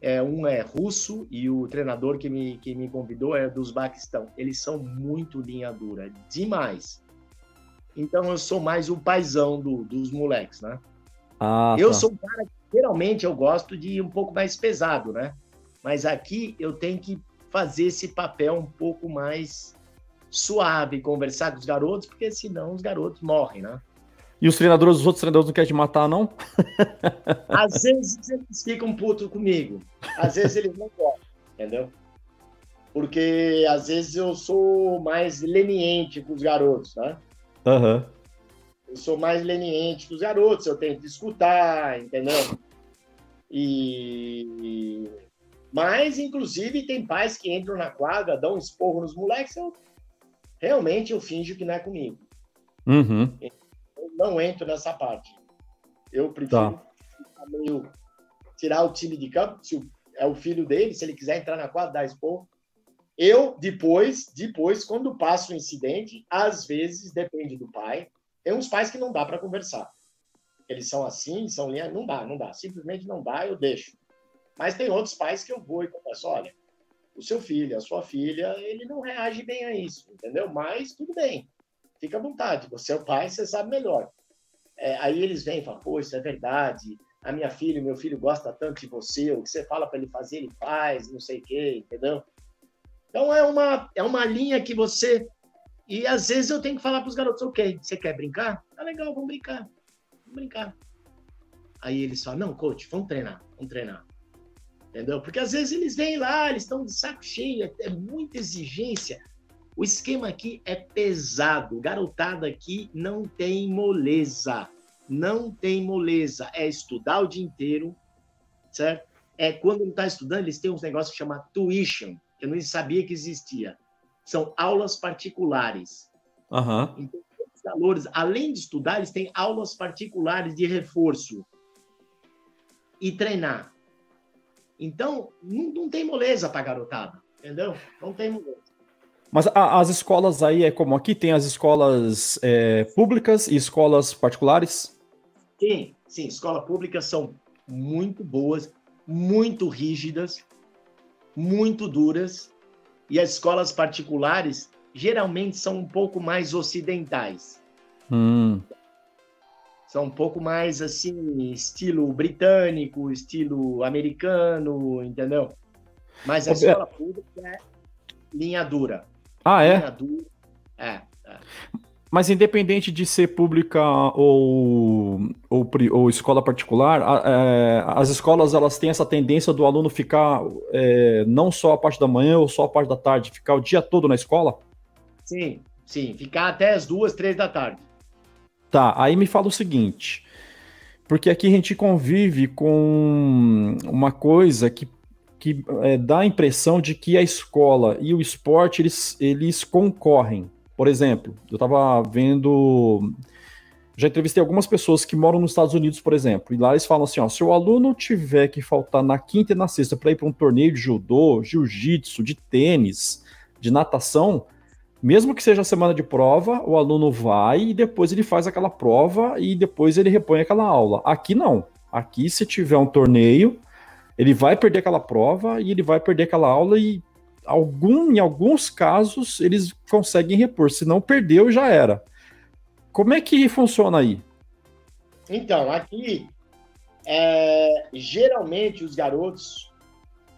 é, um é russo e o treinador que me, que me convidou é dos Baquistão. Eles são muito linha dura, demais. Então eu sou mais o paizão do, dos moleques, né? Ah, eu tá. sou um cara que geralmente eu gosto de ir um pouco mais pesado, né? Mas aqui eu tenho que fazer esse papel um pouco mais suave conversar com os garotos, porque senão os garotos morrem, né? E os treinadores, os outros treinadores não querem te matar, não? Às vezes eles ficam putos comigo. Às vezes eles não gostam, entendeu? Porque às vezes eu sou mais leniente com os garotos, né? Uhum. Eu sou mais leniente com os garotos, eu tento escutar, entendeu? E. Mas, inclusive, tem pais que entram na quadra, dão um esporro nos moleques, eu realmente eu finjo que não é comigo. Uhum. Eu não entro nessa parte. Eu prefiro tá. meio, tirar o time de campo, se é o filho dele, se ele quiser entrar na quadra, dar expor. Eu, depois, depois, quando passa o incidente, às vezes, depende do pai, tem uns pais que não dá para conversar. Eles são assim, são linha, não dá, não dá. Simplesmente não dá, eu deixo. Mas tem outros pais que eu vou e converso, olha, o seu filho, a sua filha, ele não reage bem a isso, entendeu? Mas tudo bem, fica à vontade. Você é o pai, você sabe melhor. É, aí eles vêm e falam, pô, isso é verdade, a minha filha, meu filho gosta tanto de você, o que você fala para ele fazer, ele faz, não sei o quê, entendeu? Então é uma, é uma linha que você. E às vezes eu tenho que falar para os garotos, ok, você quer brincar? Tá legal, vamos brincar. Vamos brincar. Aí eles falam, não, coach, vamos treinar, vamos treinar entendeu? Porque às vezes eles vêm lá, eles estão de saco cheio, é, é muita exigência. O esquema aqui é pesado, garotada aqui não tem moleza, não tem moleza, é estudar o dia inteiro, certo? É quando não está estudando, eles têm uns negócios que chama tuition, que eu não sabia que existia. São aulas particulares. Uhum. Então, os valores, além de estudar, eles têm aulas particulares de reforço e treinar. Então, não, não tem moleza para garotada, entendeu? Não tem moleza. Mas a, as escolas aí é como aqui? Tem as escolas é, públicas e escolas particulares? Sim, sim. Escolas públicas são muito boas, muito rígidas, muito duras. E as escolas particulares geralmente são um pouco mais ocidentais. Hum. São um pouco mais assim, estilo britânico, estilo americano, entendeu? Mas a escola pública é linha dura. Ah, é? Linha dura. É, é. Mas independente de ser pública ou, ou, ou escola particular, a, é, as escolas elas têm essa tendência do aluno ficar é, não só a parte da manhã ou só a parte da tarde, ficar o dia todo na escola? Sim, sim, ficar até as duas, três da tarde. Tá, aí me fala o seguinte, porque aqui a gente convive com uma coisa que que é, dá a impressão de que a escola e o esporte eles, eles concorrem. Por exemplo, eu estava vendo. Já entrevistei algumas pessoas que moram nos Estados Unidos, por exemplo, e lá eles falam assim: ó, se o aluno tiver que faltar na quinta e na sexta para ir para um torneio de judô, jiu-jitsu, de tênis, de natação, mesmo que seja semana de prova, o aluno vai e depois ele faz aquela prova e depois ele repõe aquela aula. Aqui não. Aqui, se tiver um torneio, ele vai perder aquela prova e ele vai perder aquela aula e algum, em alguns casos eles conseguem repor, se não perdeu já era. Como é que funciona aí? Então, aqui é, geralmente os garotos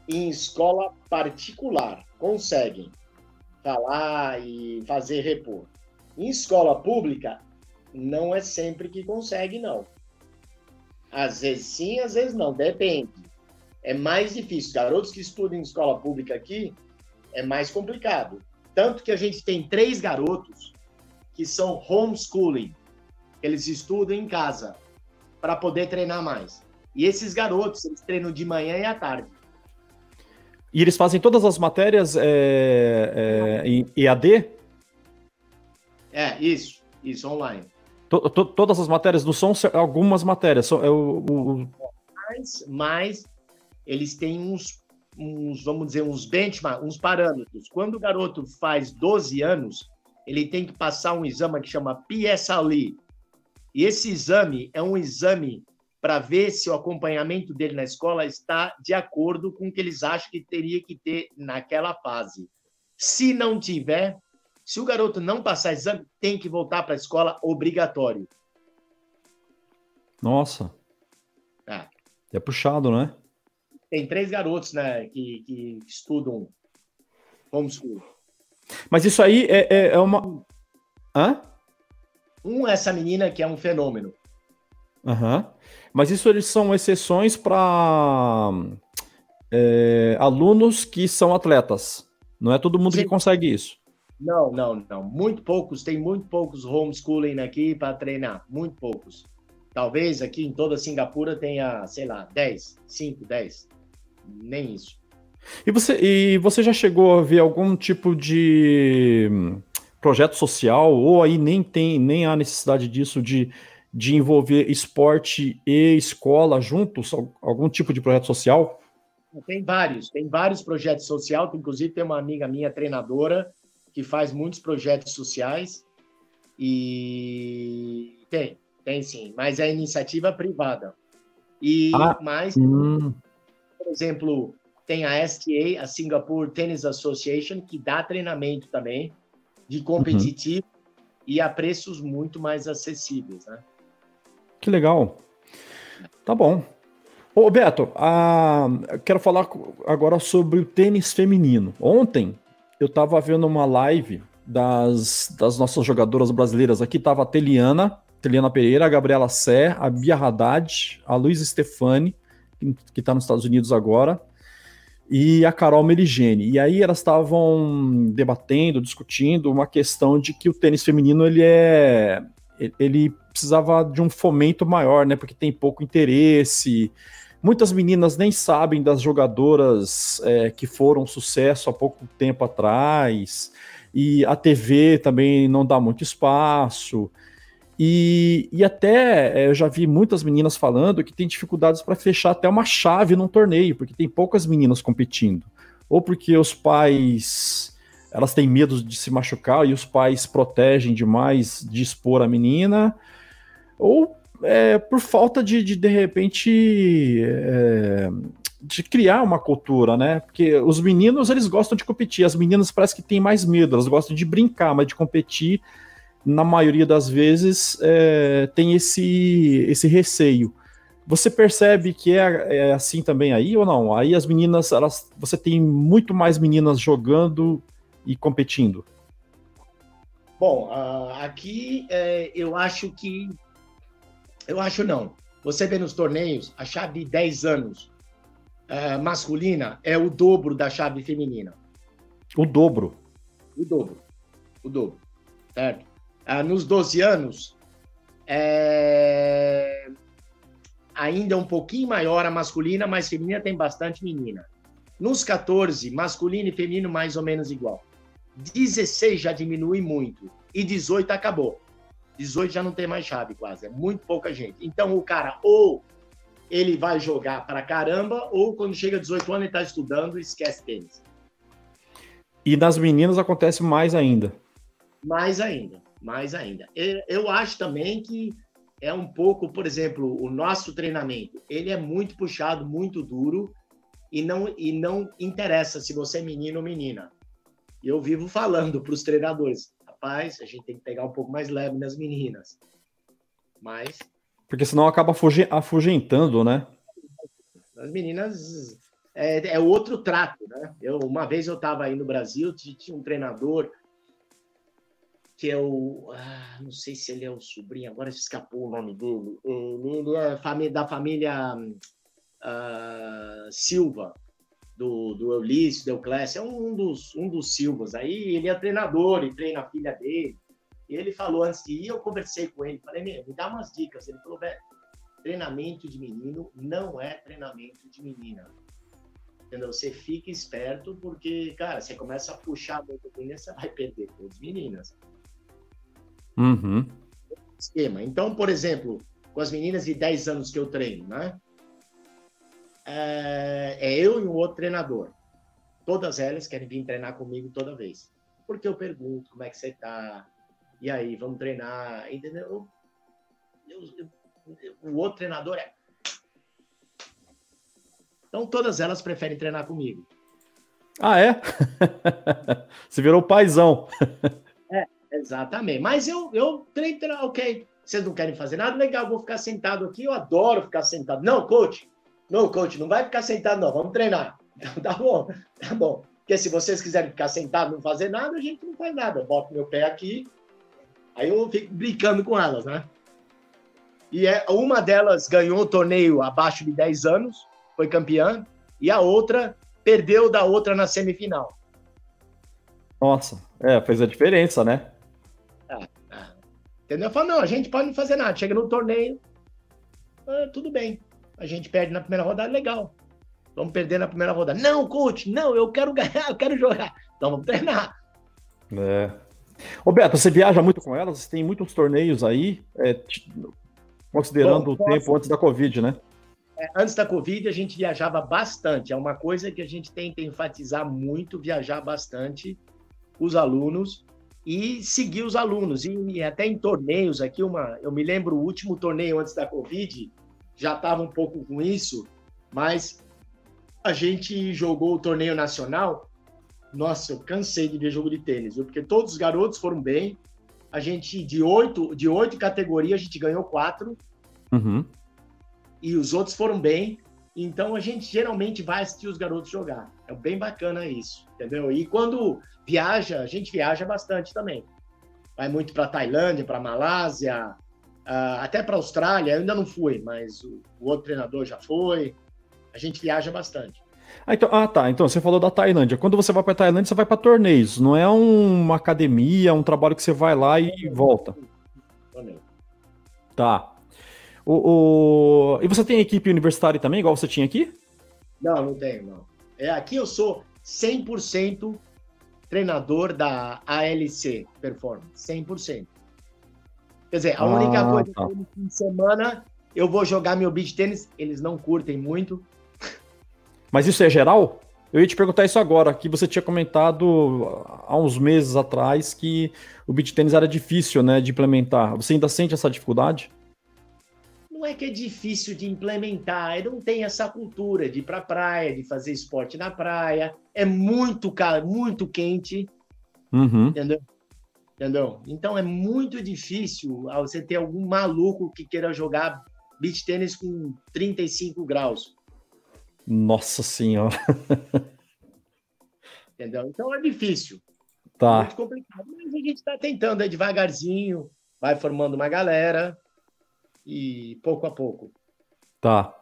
em escola particular conseguem falar e fazer repor. Em escola pública não é sempre que consegue não. Às vezes sim, às vezes não, depende é mais difícil. Garotos que estudam em escola pública aqui é mais complicado. Tanto que a gente tem três garotos que são homeschooling. Eles estudam em casa para poder treinar mais. E esses garotos, eles treinam de manhã e à tarde. E eles fazem todas as matérias é, é, em EAD? É, isso. Isso, online. To, to, todas as matérias, não são algumas matérias, são, é o, o... Mais, mais eles têm uns, uns vamos dizer, uns benchmark, uns parâmetros. Quando o garoto faz 12 anos, ele tem que passar um exame que chama PSLE. E esse exame é um exame para ver se o acompanhamento dele na escola está de acordo com o que eles acham que teria que ter naquela fase. Se não tiver, se o garoto não passar exame, tem que voltar para a escola obrigatório. Nossa. É. É puxado, né? tem três garotos, né, que, que estudam homeschool. Mas isso aí é, é, é uma. Hã? Um essa menina que é um fenômeno. Uhum. Mas isso eles são exceções para é, alunos que são atletas. Não é todo mundo Sim. que consegue isso. Não, não, não. Muito poucos, tem muito poucos homeschooling aqui para treinar. Muito poucos. Talvez aqui em toda Singapura tenha, sei lá, 10, 5, 10 nem isso. E você, e você já chegou a ver algum tipo de hum, projeto social, ou aí nem tem, nem há necessidade disso de, de envolver esporte e escola juntos? Algum tipo de projeto social? Tem vários, tem vários projetos sociais, inclusive tem uma amiga minha, treinadora, que faz muitos projetos sociais, e tem, tem sim, mas é iniciativa privada. E ah, mais hum por exemplo, tem a STA, a Singapore Tennis Association, que dá treinamento também de competitivo uhum. e a preços muito mais acessíveis, né? Que legal. Tá bom. Ô, Beto, a... quero falar agora sobre o tênis feminino. Ontem eu estava vendo uma live das, das nossas jogadoras brasileiras aqui, tava a Teliana, Teliana Pereira, a Gabriela Sé, a Bia Haddad, a Luiz Stefani, que está nos Estados Unidos agora, e a Carol Merigene. E aí elas estavam debatendo, discutindo uma questão de que o tênis feminino ele é ele precisava de um fomento maior, né? Porque tem pouco interesse. Muitas meninas nem sabem das jogadoras é, que foram sucesso há pouco tempo atrás. e a TV também não dá muito espaço. E, e até é, eu já vi muitas meninas falando que tem dificuldades para fechar até uma chave num torneio, porque tem poucas meninas competindo. Ou porque os pais elas têm medo de se machucar e os pais protegem demais de expor a menina, ou é, por falta de, de, de repente, é, de criar uma cultura, né? Porque os meninos, eles gostam de competir, as meninas parece que têm mais medo, elas gostam de brincar, mas de competir na maioria das vezes, é, tem esse, esse receio. Você percebe que é, é, assim também aí ou não? Aí as meninas, elas, você tem muito mais meninas jogando e competindo. Bom, uh, aqui é, eu acho que. Eu acho não. Você vê nos torneios, a chave de 10 anos uh, masculina é o dobro da chave feminina. O dobro? O dobro. O dobro. Certo? ah, nos 12 anos, é... ainda um pouquinho maior a masculina, mas feminina tem bastante menina. Nos 14, masculino e feminino mais ou menos igual. 16 já diminui muito. E 18 acabou. 18 já não tem mais chave quase. É muito pouca gente. Então o cara ou ele vai jogar para caramba, ou quando chega a 18 anos ele está estudando e esquece tênis. E nas meninas acontece mais ainda. Mais ainda mais ainda. Eu acho também que é um pouco, por exemplo, o nosso treinamento, ele é muito puxado, muito duro e não e não interessa se você é menino ou menina. Eu vivo falando para os treinadores, rapaz, a gente tem que pegar um pouco mais leve nas meninas. Mas porque senão acaba afugentando, né? As meninas é, é outro trato, né? Eu uma vez eu estava aí no Brasil, tinha um treinador que é o. Ah, não sei se ele é o sobrinho, agora escapou o nome dele. Ele, é da família uh, Silva, do, do do Euclésio, é um dos, um dos Silvas. Aí ele é treinador e treina a filha dele. E ele falou antes de ir, eu conversei com ele, falei, me dá umas dicas. Ele falou, velho, treinamento de menino não é treinamento de menina. Entendeu? Você fica esperto, porque, cara, você começa a puxar muito menina, você vai perder todas as meninas. Uhum. Esquema. Então, por exemplo, com as meninas de 10 anos que eu treino, né? É, é eu e um outro treinador. Todas elas querem vir treinar comigo toda vez. Porque eu pergunto como é que você tá, e aí, vamos treinar, entendeu? Eu, eu, eu, o outro treinador é. Então, todas elas preferem treinar comigo. Ah, é? Você virou paizão. Exatamente. Mas eu, eu treino, treino, ok. Vocês não querem fazer nada? Legal, vou ficar sentado aqui. Eu adoro ficar sentado. Não, coach. Não, coach, não vai ficar sentado, não. Vamos treinar. Então, tá bom, tá bom. Porque se vocês quiserem ficar sentado não fazer nada, a gente não faz nada. Eu boto meu pé aqui, aí eu fico brincando com elas, né? E é, uma delas ganhou o torneio abaixo de 10 anos, foi campeã, e a outra perdeu da outra na semifinal. Nossa, é, fez a diferença, né? Entendeu? Fala, não, a gente pode não fazer nada. Chega no torneio, ah, tudo bem. A gente perde na primeira rodada, legal. Vamos perder na primeira rodada. Não, coach, não, eu quero ganhar, eu quero jogar. Então vamos treinar. É. Ô Beto, você viaja muito com elas? Você tem muitos torneios aí, é, considerando Bom, o tempo antes da Covid, né? É, antes da Covid, a gente viajava bastante. É uma coisa que a gente tenta enfatizar muito, viajar bastante os alunos e seguir os alunos. E, e, até em torneios aqui, uma, eu me lembro o último torneio antes da Covid, já estava um pouco com isso, mas a gente jogou o torneio nacional. Nossa, eu cansei de ver jogo de tênis, viu? porque todos os garotos foram bem. A gente, de oito, de oito categorias, a gente ganhou quatro. Uhum. E os outros foram bem. Então a gente geralmente vai assistir os garotos jogar. É bem bacana isso, entendeu? E quando viaja, a gente viaja bastante também. Vai muito para Tailândia, para Malásia, uh, até para Austrália. Eu ainda não fui, mas o, o, outro treinador já foi. A gente viaja bastante. Ah, então, ah, tá. Então você falou da Tailândia. Quando você vai para Tailândia, você vai para torneios. Não é uma academia, um trabalho que você vai lá e volta. Tá. O, o... E você tem equipe universitária também, igual você tinha aqui? Não, não tenho, não. É, aqui eu sou 100% treinador da ALC Performance, 100%. Quer dizer, a ah, única coisa tá. que no fim de semana eu vou jogar meu beach tênis, eles não curtem muito. Mas isso é geral? Eu ia te perguntar isso agora, que você tinha comentado há uns meses atrás que o beach tênis era difícil, né, de implementar. Você ainda sente essa dificuldade? Não é que é difícil de implementar, não tem essa cultura de ir para praia, de fazer esporte na praia. É muito caro, muito quente, uhum. entendeu? Entendeu? Então é muito difícil você ter algum maluco que queira jogar beach tênis com 35 graus. Nossa senhora. Entendeu? Então é difícil. Tá. É muito complicado. Mas a gente está tentando aí devagarzinho, vai formando uma galera e pouco a pouco. Tá.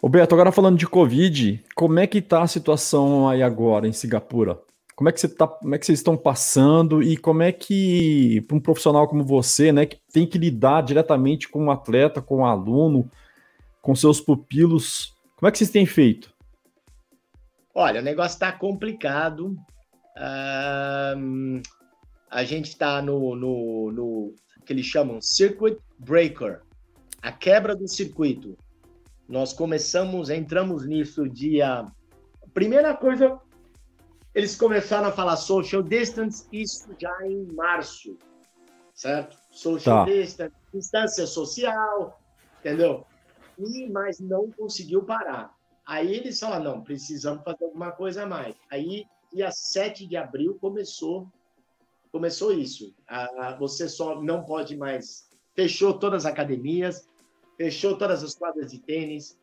Roberto, agora falando de Covid, como é que tá a situação aí agora em Singapura? Como é que você tá, como é que vocês estão passando e como é que para um profissional como você, né, que tem que lidar diretamente com um atleta, com um aluno, com seus pupilos, como é que vocês têm feito? Olha, o negócio está complicado. A gente está no, no, no que eles chamam circuit breaker, a quebra do circuito. Nós começamos, entramos nisso dia. Primeira coisa, eles começaram a falar social distance, isso já em março, certo? Social tá. distance, distância social, entendeu? E, mas não conseguiu parar. Aí eles falaram, não, precisamos fazer alguma coisa a mais. Aí, dia 7 de abril, começou começou isso. Ah, você só não pode mais... Fechou todas as academias, fechou todas as quadras de tênis,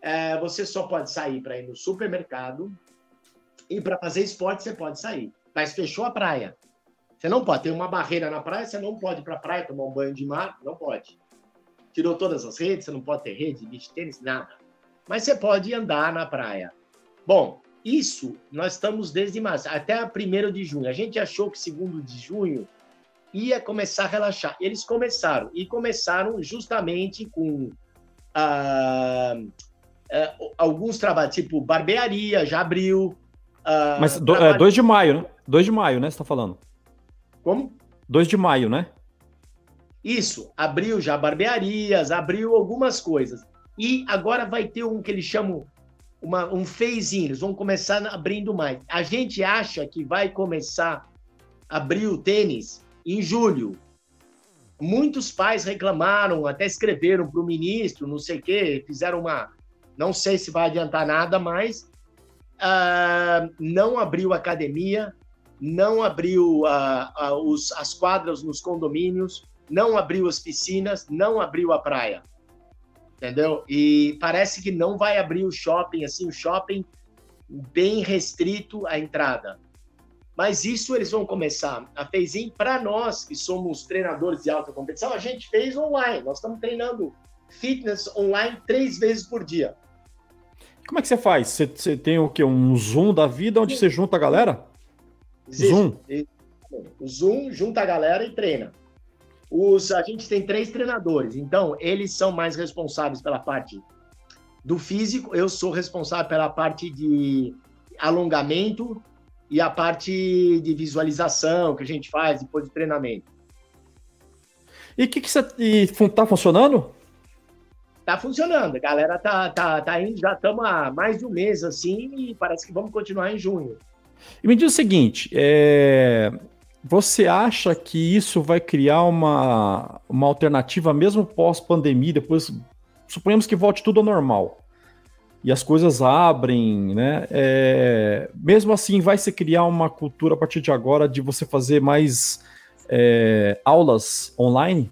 é, você só pode sair para ir no supermercado, e para fazer esporte você pode sair, mas fechou a praia. Você não pode ter uma barreira na praia, você não pode ir para a praia tomar um banho de mar, não pode. Tirou todas as redes, você não pode ter rede, beach tênis, nada. Mas você pode andar na praia. Bom, isso nós estamos desde março, até 1 de junho. A gente achou que segundo de junho ia começar a relaxar. Eles começaram, e começaram justamente com ah, ah, alguns trabalhos, tipo barbearia, já abriu, Uh, Mas do, é 2 de maio, né? 2 de maio, né? Você tá falando. Como? 2 de maio, né? Isso, abriu já barbearias, abriu algumas coisas. E agora vai ter um que eles chamam uma, um phase-in, eles vão começar abrindo mais. A gente acha que vai começar a abrir o tênis em julho. Muitos pais reclamaram, até escreveram para o ministro, não sei o quê, fizeram uma. Não sei se vai adiantar nada, mas uh, não abriu academia, não abriu uh, uh, os, as quadras nos condomínios, não abriu as piscinas, não abriu a praia. Entendeu? E parece que não vai abrir o shopping, assim, o shopping bem restrito à entrada. Mas isso eles vão começar a fazer para nós que somos treinadores de alta competição, a gente fez online. Nós estamos treinando fitness online três vezes por dia. Como é que você faz? Você, você tem o quê? Um Zoom da vida onde você junta a galera? Existe. Zoom. O Zoom junta a galera e treina. Os, a gente tem três treinadores, então eles são mais responsáveis pela parte do físico, eu sou responsável pela parte de alongamento e a parte de visualização que a gente faz depois do treinamento. E o que, que você. E tá funcionando? Tá funcionando. A galera tá, tá, tá indo, já estamos há mais de um mês assim e parece que vamos continuar em junho. E me diz o seguinte: é... você acha que isso vai criar uma, uma alternativa mesmo pós-pandemia? Depois, suponhamos que volte tudo ao normal e as coisas abrem, né? É... mesmo assim, vai se criar uma cultura a partir de agora de você fazer mais é... aulas online?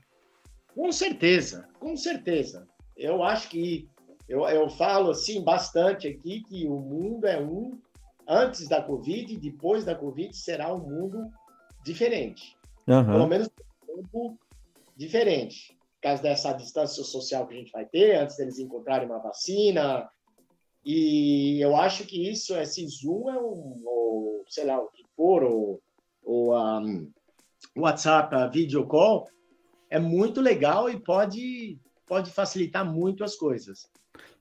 Com certeza, com certeza eu acho que eu, eu falo assim bastante aqui que o mundo é um antes da Covid e depois da Covid será um mundo diferente. Uhum. Pelo menos um tempo diferente. Por causa dessa distância social que a gente vai ter, antes deles encontrarem uma vacina. E eu acho que isso, esse Zoom é um, ou, sei lá, o que for, ou, ou um, WhatsApp, a video call, é muito legal e pode pode facilitar muito as coisas.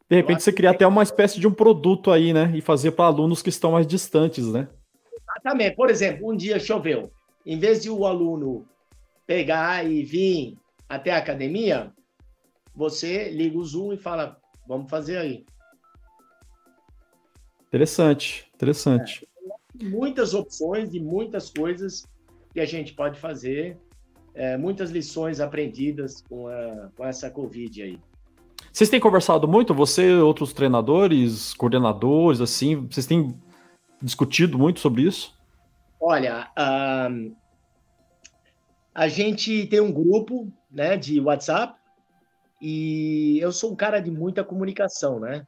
De repente você criar até uma espécie de um produto aí, né? E fazer para alunos que estão mais distantes, né? Exatamente. Por exemplo, um dia choveu. Em vez de o aluno pegar e vir até a academia, você liga o Zoom e fala, vamos fazer aí. Interessante, interessante. É, muitas opções e muitas coisas que a gente pode fazer, é, muitas lições aprendidas com, a, com essa Covid aí. Vocês têm conversado muito, você, outros treinadores, coordenadores, assim, vocês têm discutido muito sobre isso? Olha, a gente tem um grupo né, de WhatsApp e eu sou um cara de muita comunicação, né?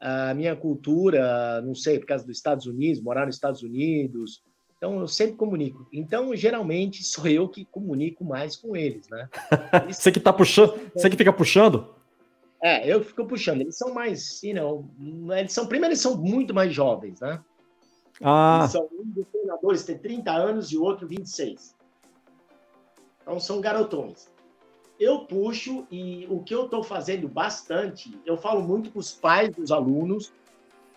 A minha cultura, não sei, por causa dos Estados Unidos, morar nos Estados Unidos, então eu sempre comunico. Então, geralmente, sou eu que comunico mais com eles, né? Eles... você que tá puxando, você que fica puxando? É, eu fico puxando. Eles são mais, you know, eles são, primeiro eles são muito mais jovens, né? Ah. Eles são um dos treinadores tem 30 anos e o outro 26. Então são garotões. Eu puxo e o que eu estou fazendo bastante, eu falo muito com os pais dos alunos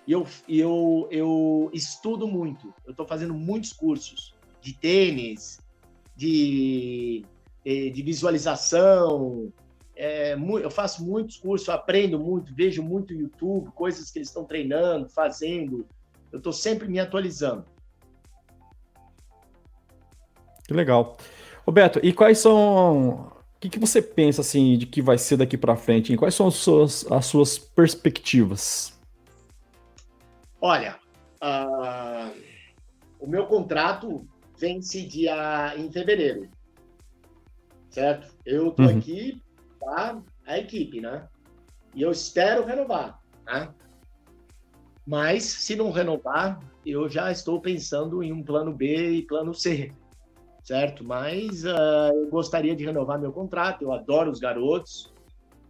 e eu, eu, eu estudo muito. Eu estou fazendo muitos cursos de tênis, de, de visualização, é, eu faço muitos cursos, aprendo muito, vejo muito YouTube, coisas que eles estão treinando, fazendo. Eu estou sempre me atualizando. Que legal. Roberto, e quais são. O que, que você pensa assim de que vai ser daqui para frente? Quais são as suas, as suas perspectivas? Olha, uh, o meu contrato vence dia em fevereiro, certo? Eu estou uhum. aqui para a equipe, né? E eu espero renovar, né? Mas se não renovar, eu já estou pensando em um plano B e plano C, certo? Mas uh, eu gostaria de renovar meu contrato. Eu adoro os garotos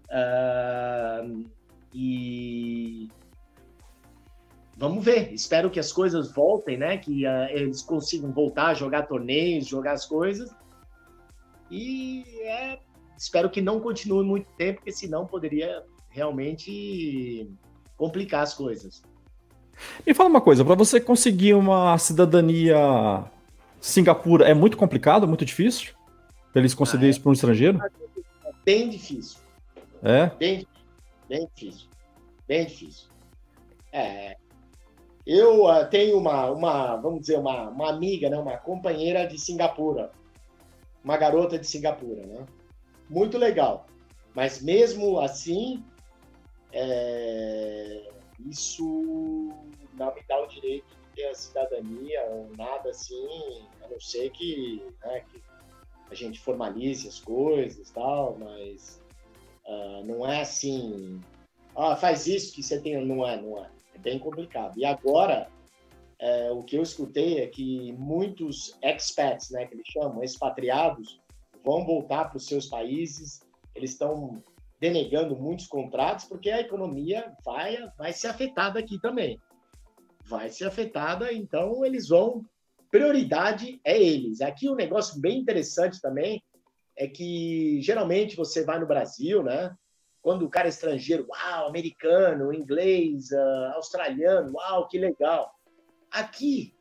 uh, e vamos ver. Espero que as coisas voltem, né? Que uh, eles consigam voltar a jogar torneios, jogar as coisas. E é espero que não continue muito tempo, porque senão poderia realmente complicar as coisas. Me fala uma coisa, para você conseguir uma cidadania Singapura é muito complicado, muito difícil? Para eles concederem ah, é. isso para um estrangeiro? É bem difícil. É? Bem, bem difícil. Bem difícil. É, eu uh, tenho uma, uma, vamos dizer, uma, uma amiga, né, uma companheira de Singapura, uma garota de Singapura, né? muito legal. Mas mesmo assim, é... isso não me dá o direito de ter a cidadania ou nada assim, a não ser que, né, que a gente formalize as coisas tal, mas uh, não é assim, ah, faz isso que você tem, não é, não é. É bem complicado. E agora, é, o que eu escutei é que muitos expats, né, que eles chamam, expatriados, vão voltar para os seus países, eles estão denegando muitos contratos, porque a economia vai, vai ser afetada aqui também. Vai ser afetada, então eles vão. Prioridade é eles. Aqui um negócio bem interessante também é que geralmente você vai no Brasil, né? Quando o cara é estrangeiro, uau, americano, inglês, uh, australiano, uau, que legal. Aqui,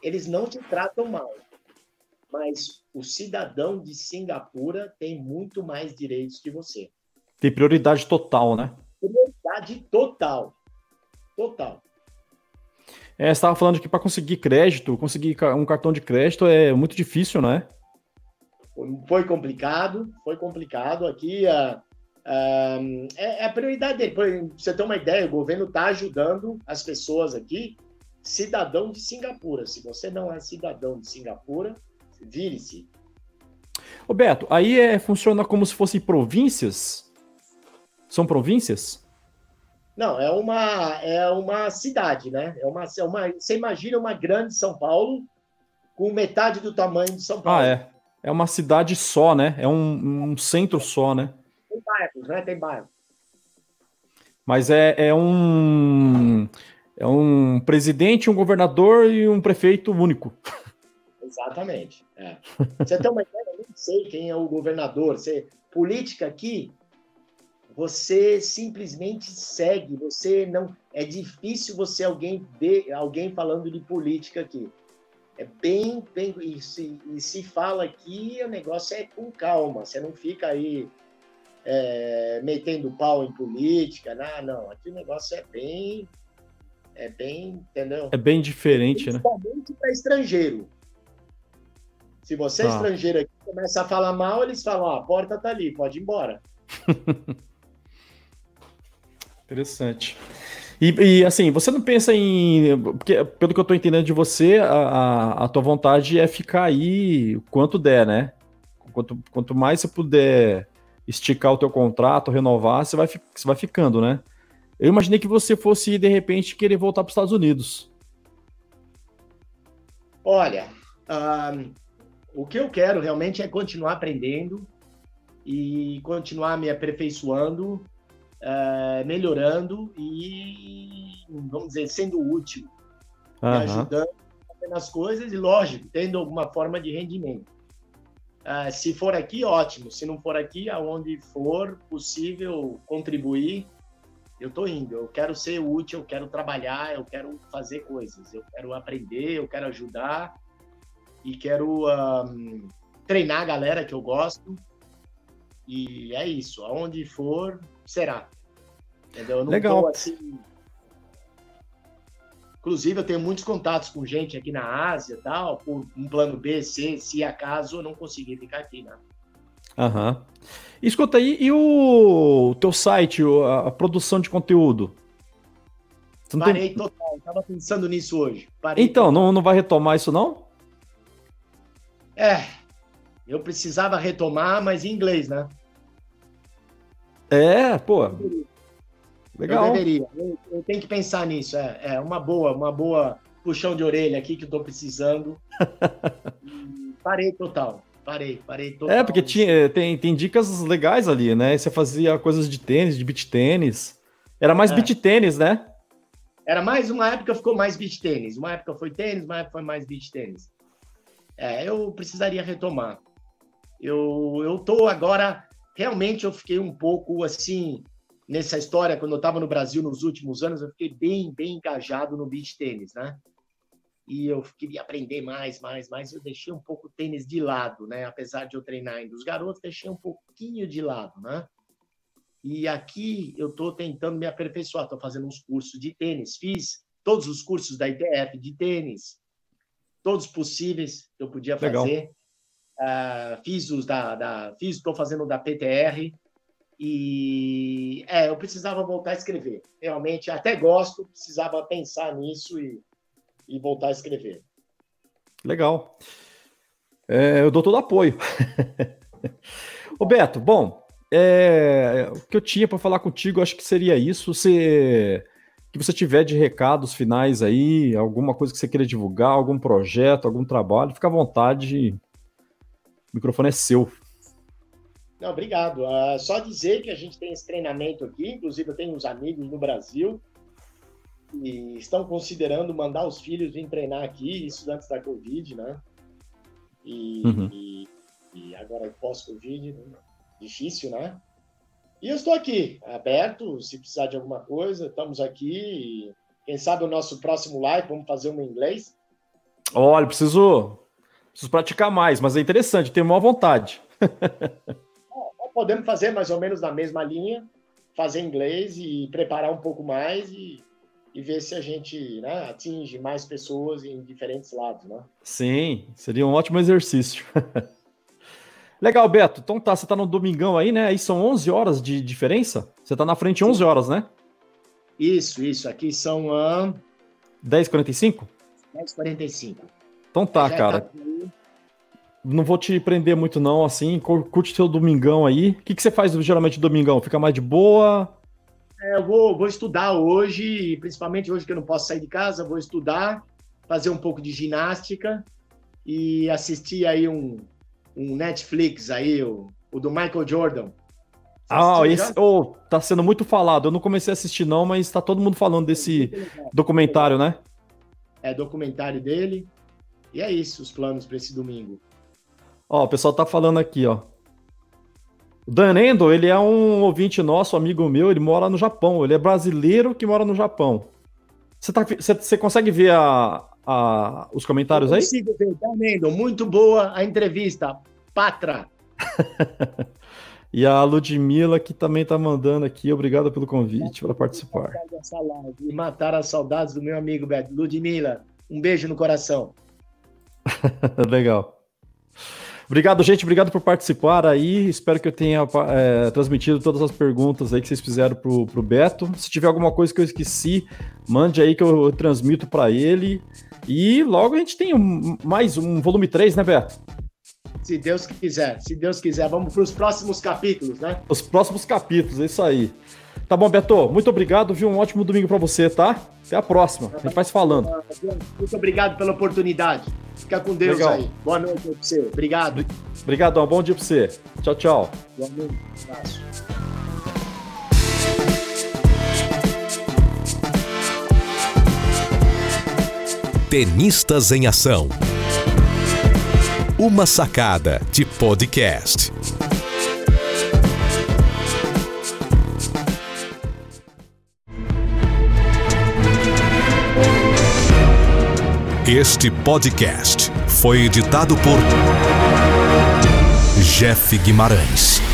eles não te tratam mal mas o cidadão de Singapura tem muito mais direitos que você. Tem prioridade total, né? Prioridade total. Total. É, você estava falando que para conseguir crédito, conseguir um cartão de crédito é muito difícil, não é? Foi complicado, foi complicado. Aqui uh, é, é, a prioridade dele. Para você ter uma ideia, o governo está ajudando as pessoas aqui, cidadão de Singapura. Se você não é cidadão de Singapura, Vire-se. Roberto, aí é, funciona como se fossem províncias? São províncias? Não, é uma, é uma cidade, né? É uma, é uma, você imagina uma grande São Paulo com metade do tamanho de São Paulo. Ah, é. É uma cidade só, né? É um, um centro só, né? Tem bairros, né? Tem bairros. Mas é, é um é um presidente, um governador e um prefeito único. Exatamente. É. Você tem uma ideia? Eu nem sei quem é o governador. Você, política aqui, você simplesmente segue. Você não. É difícil você alguém ver alguém falando de política aqui. É bem, bem e se, e se fala aqui, o negócio é com calma. Você não fica aí é, metendo pau em política, não, não. Aqui o negócio é bem, é bem, entendeu? É bem diferente, né? Principalmente para estrangeiro. Se você é tá. estrangeiro aqui começa a falar mal, eles falam: ah, a porta tá ali, pode ir embora. Interessante. E, e, assim, você não pensa em. Porque, pelo que eu tô entendendo de você, a, a tua vontade é ficar aí quanto der, né? Quanto, quanto mais você puder esticar o teu contrato, renovar, você vai, você vai ficando, né? Eu imaginei que você fosse, de repente, querer voltar para os Estados Unidos. Olha, um, o que eu quero realmente é continuar aprendendo e continuar me aperfeiçoando, uh, melhorando e, vamos dizer, sendo útil, uhum. me ajudando nas coisas e, lógico, tendo alguma forma de rendimento. Uh, se for aqui, ótimo. Se não for aqui, aonde for possível contribuir, eu estou indo. Eu quero ser útil, eu quero trabalhar, eu quero fazer coisas, eu quero aprender, eu quero ajudar e quero um, treinar a galera que eu gosto. E é isso. Aonde for, será. Entendeu? Eu não Legal. Tô, assim, Inclusive, eu tenho muitos contatos com gente aqui na Ásia e tal, por um plano B, C, se acaso eu não conseguir ficar aqui, né? Aham. Uhum. Escuta aí, e o teu site, a produção de conteúdo? Você Parei tem... total, tava pensando nisso hoje. Parei então, não, não vai retomar isso não? É, eu precisava retomar, mas em inglês, né? É, pô. Legal. Eu deveria. Eu, eu, tenho que pensar nisso. É, é uma boa, uma boa puxão de orelha aqui que eu tô precisando. parei total. Parei, parei total. É, porque tinha, tem, tem dicas legais ali, né? Você fazia coisas de tênis, de beach tênis. Era mais é. beach tênis, né? Era mais uma época ficou mais beach tênis. Uma época foi tênis, uma época foi mais beach tênis. É, eu precisaria retomar. Eu, eu tô agora, realmente eu fiquei um pouco assim, nessa história, quando eu estava no Brasil nos últimos anos, eu fiquei bem, bem engajado no beach tênis, né? E eu queria aprender mais, mais, mais. Eu deixei um pouco o tênis de lado, né? Apesar de eu treinar ainda os garotos, deixei um pouquinho de lado, né? E aqui eu estou tentando me aperfeiçoar. Estou fazendo uns cursos de tênis. Fiz todos os cursos da ITF de tênis, todos possíveis que eu podia fazer. Uh, fiz os da, da fiz, estou fazendo da PTR, e é, eu precisava voltar a escrever. Realmente, até gosto, precisava pensar nisso e, e voltar a escrever. Legal. É, eu dou todo apoio. Ô Beto, bom, é, o que eu tinha para falar contigo, acho que seria isso. Você, que você tiver de recados finais aí, alguma coisa que você queira divulgar, algum projeto, algum trabalho, fica à vontade. O microfone é seu. Não, obrigado. Uh, só dizer que a gente tem esse treinamento aqui, inclusive eu tenho uns amigos no Brasil e estão considerando mandar os filhos vir treinar aqui, isso antes da Covid, né? E, uhum. e, e agora pós-Covid, né? difícil, né? E eu estou aqui, aberto, se precisar de alguma coisa, estamos aqui. quem sabe o nosso próximo live, vamos fazer um em inglês. Olha, preciso, preciso praticar mais, mas é interessante, tenho maior vontade. podemos fazer mais ou menos na mesma linha, fazer inglês e preparar um pouco mais e, e ver se a gente né, atinge mais pessoas em diferentes lados, né? Sim, seria um ótimo exercício. Legal, Beto. Então tá, você tá no domingão aí, né? Aí são 11 horas de diferença? Você tá na frente 11 horas, né? Isso, isso. Aqui são... Uh... 10h45? 10h45. Então tá, cara. Tá não vou te prender muito não, assim, curte seu domingão aí. O que, que você faz geralmente domingão? Fica mais de boa? É, eu vou, vou estudar hoje, principalmente hoje que eu não posso sair de casa, vou estudar, fazer um pouco de ginástica e assistir aí um, um Netflix aí, o, o do Michael Jordan. Você ah, esse oh, tá sendo muito falado. Eu não comecei a assistir não, mas tá todo mundo falando desse documentário, né? É, documentário dele. E é isso, os planos para esse domingo. Ó, o pessoal tá falando aqui, ó. O Dan Endo, ele é um ouvinte nosso, amigo meu, ele mora no Japão. Ele é brasileiro que mora no Japão. Você, tá, consegue ver a, a, os comentários aí? Consigo ver, tá vendo? Muito boa a entrevista. Patra. e a Ludmilla, que também está mandando aqui, obrigado pelo convite para participar. E matar as saudades do meu amigo Beto. Ludmilla, um beijo no coração. Legal. Obrigado, gente. Obrigado por participar aí. Espero que eu tenha é, transmitido todas as perguntas aí que vocês fizeram pro, pro Beto. Se tiver alguma coisa que eu esqueci, mande aí que eu, transmito para ele. E logo a gente tem um, mais um volume 3, né, Beto? Se Deus quiser, se Deus quiser. Vamos para os próximos capítulos, né? Os próximos capítulos, é isso aí. Tá bom, Beto. Muito obrigado, viu? Um ótimo domingo para você, tá? Até a próxima. A gente vai se falando. Muito obrigado pela oportunidade. Fica com Deus Legal. aí. Boa noite pra você. Obrigado. Obrigadão. Bom dia para você. Tchau, tchau. Boa noite. Um abraço. Tenistas em Ação. Uma sacada de podcast. Este podcast foi editado por Jeff Guimarães.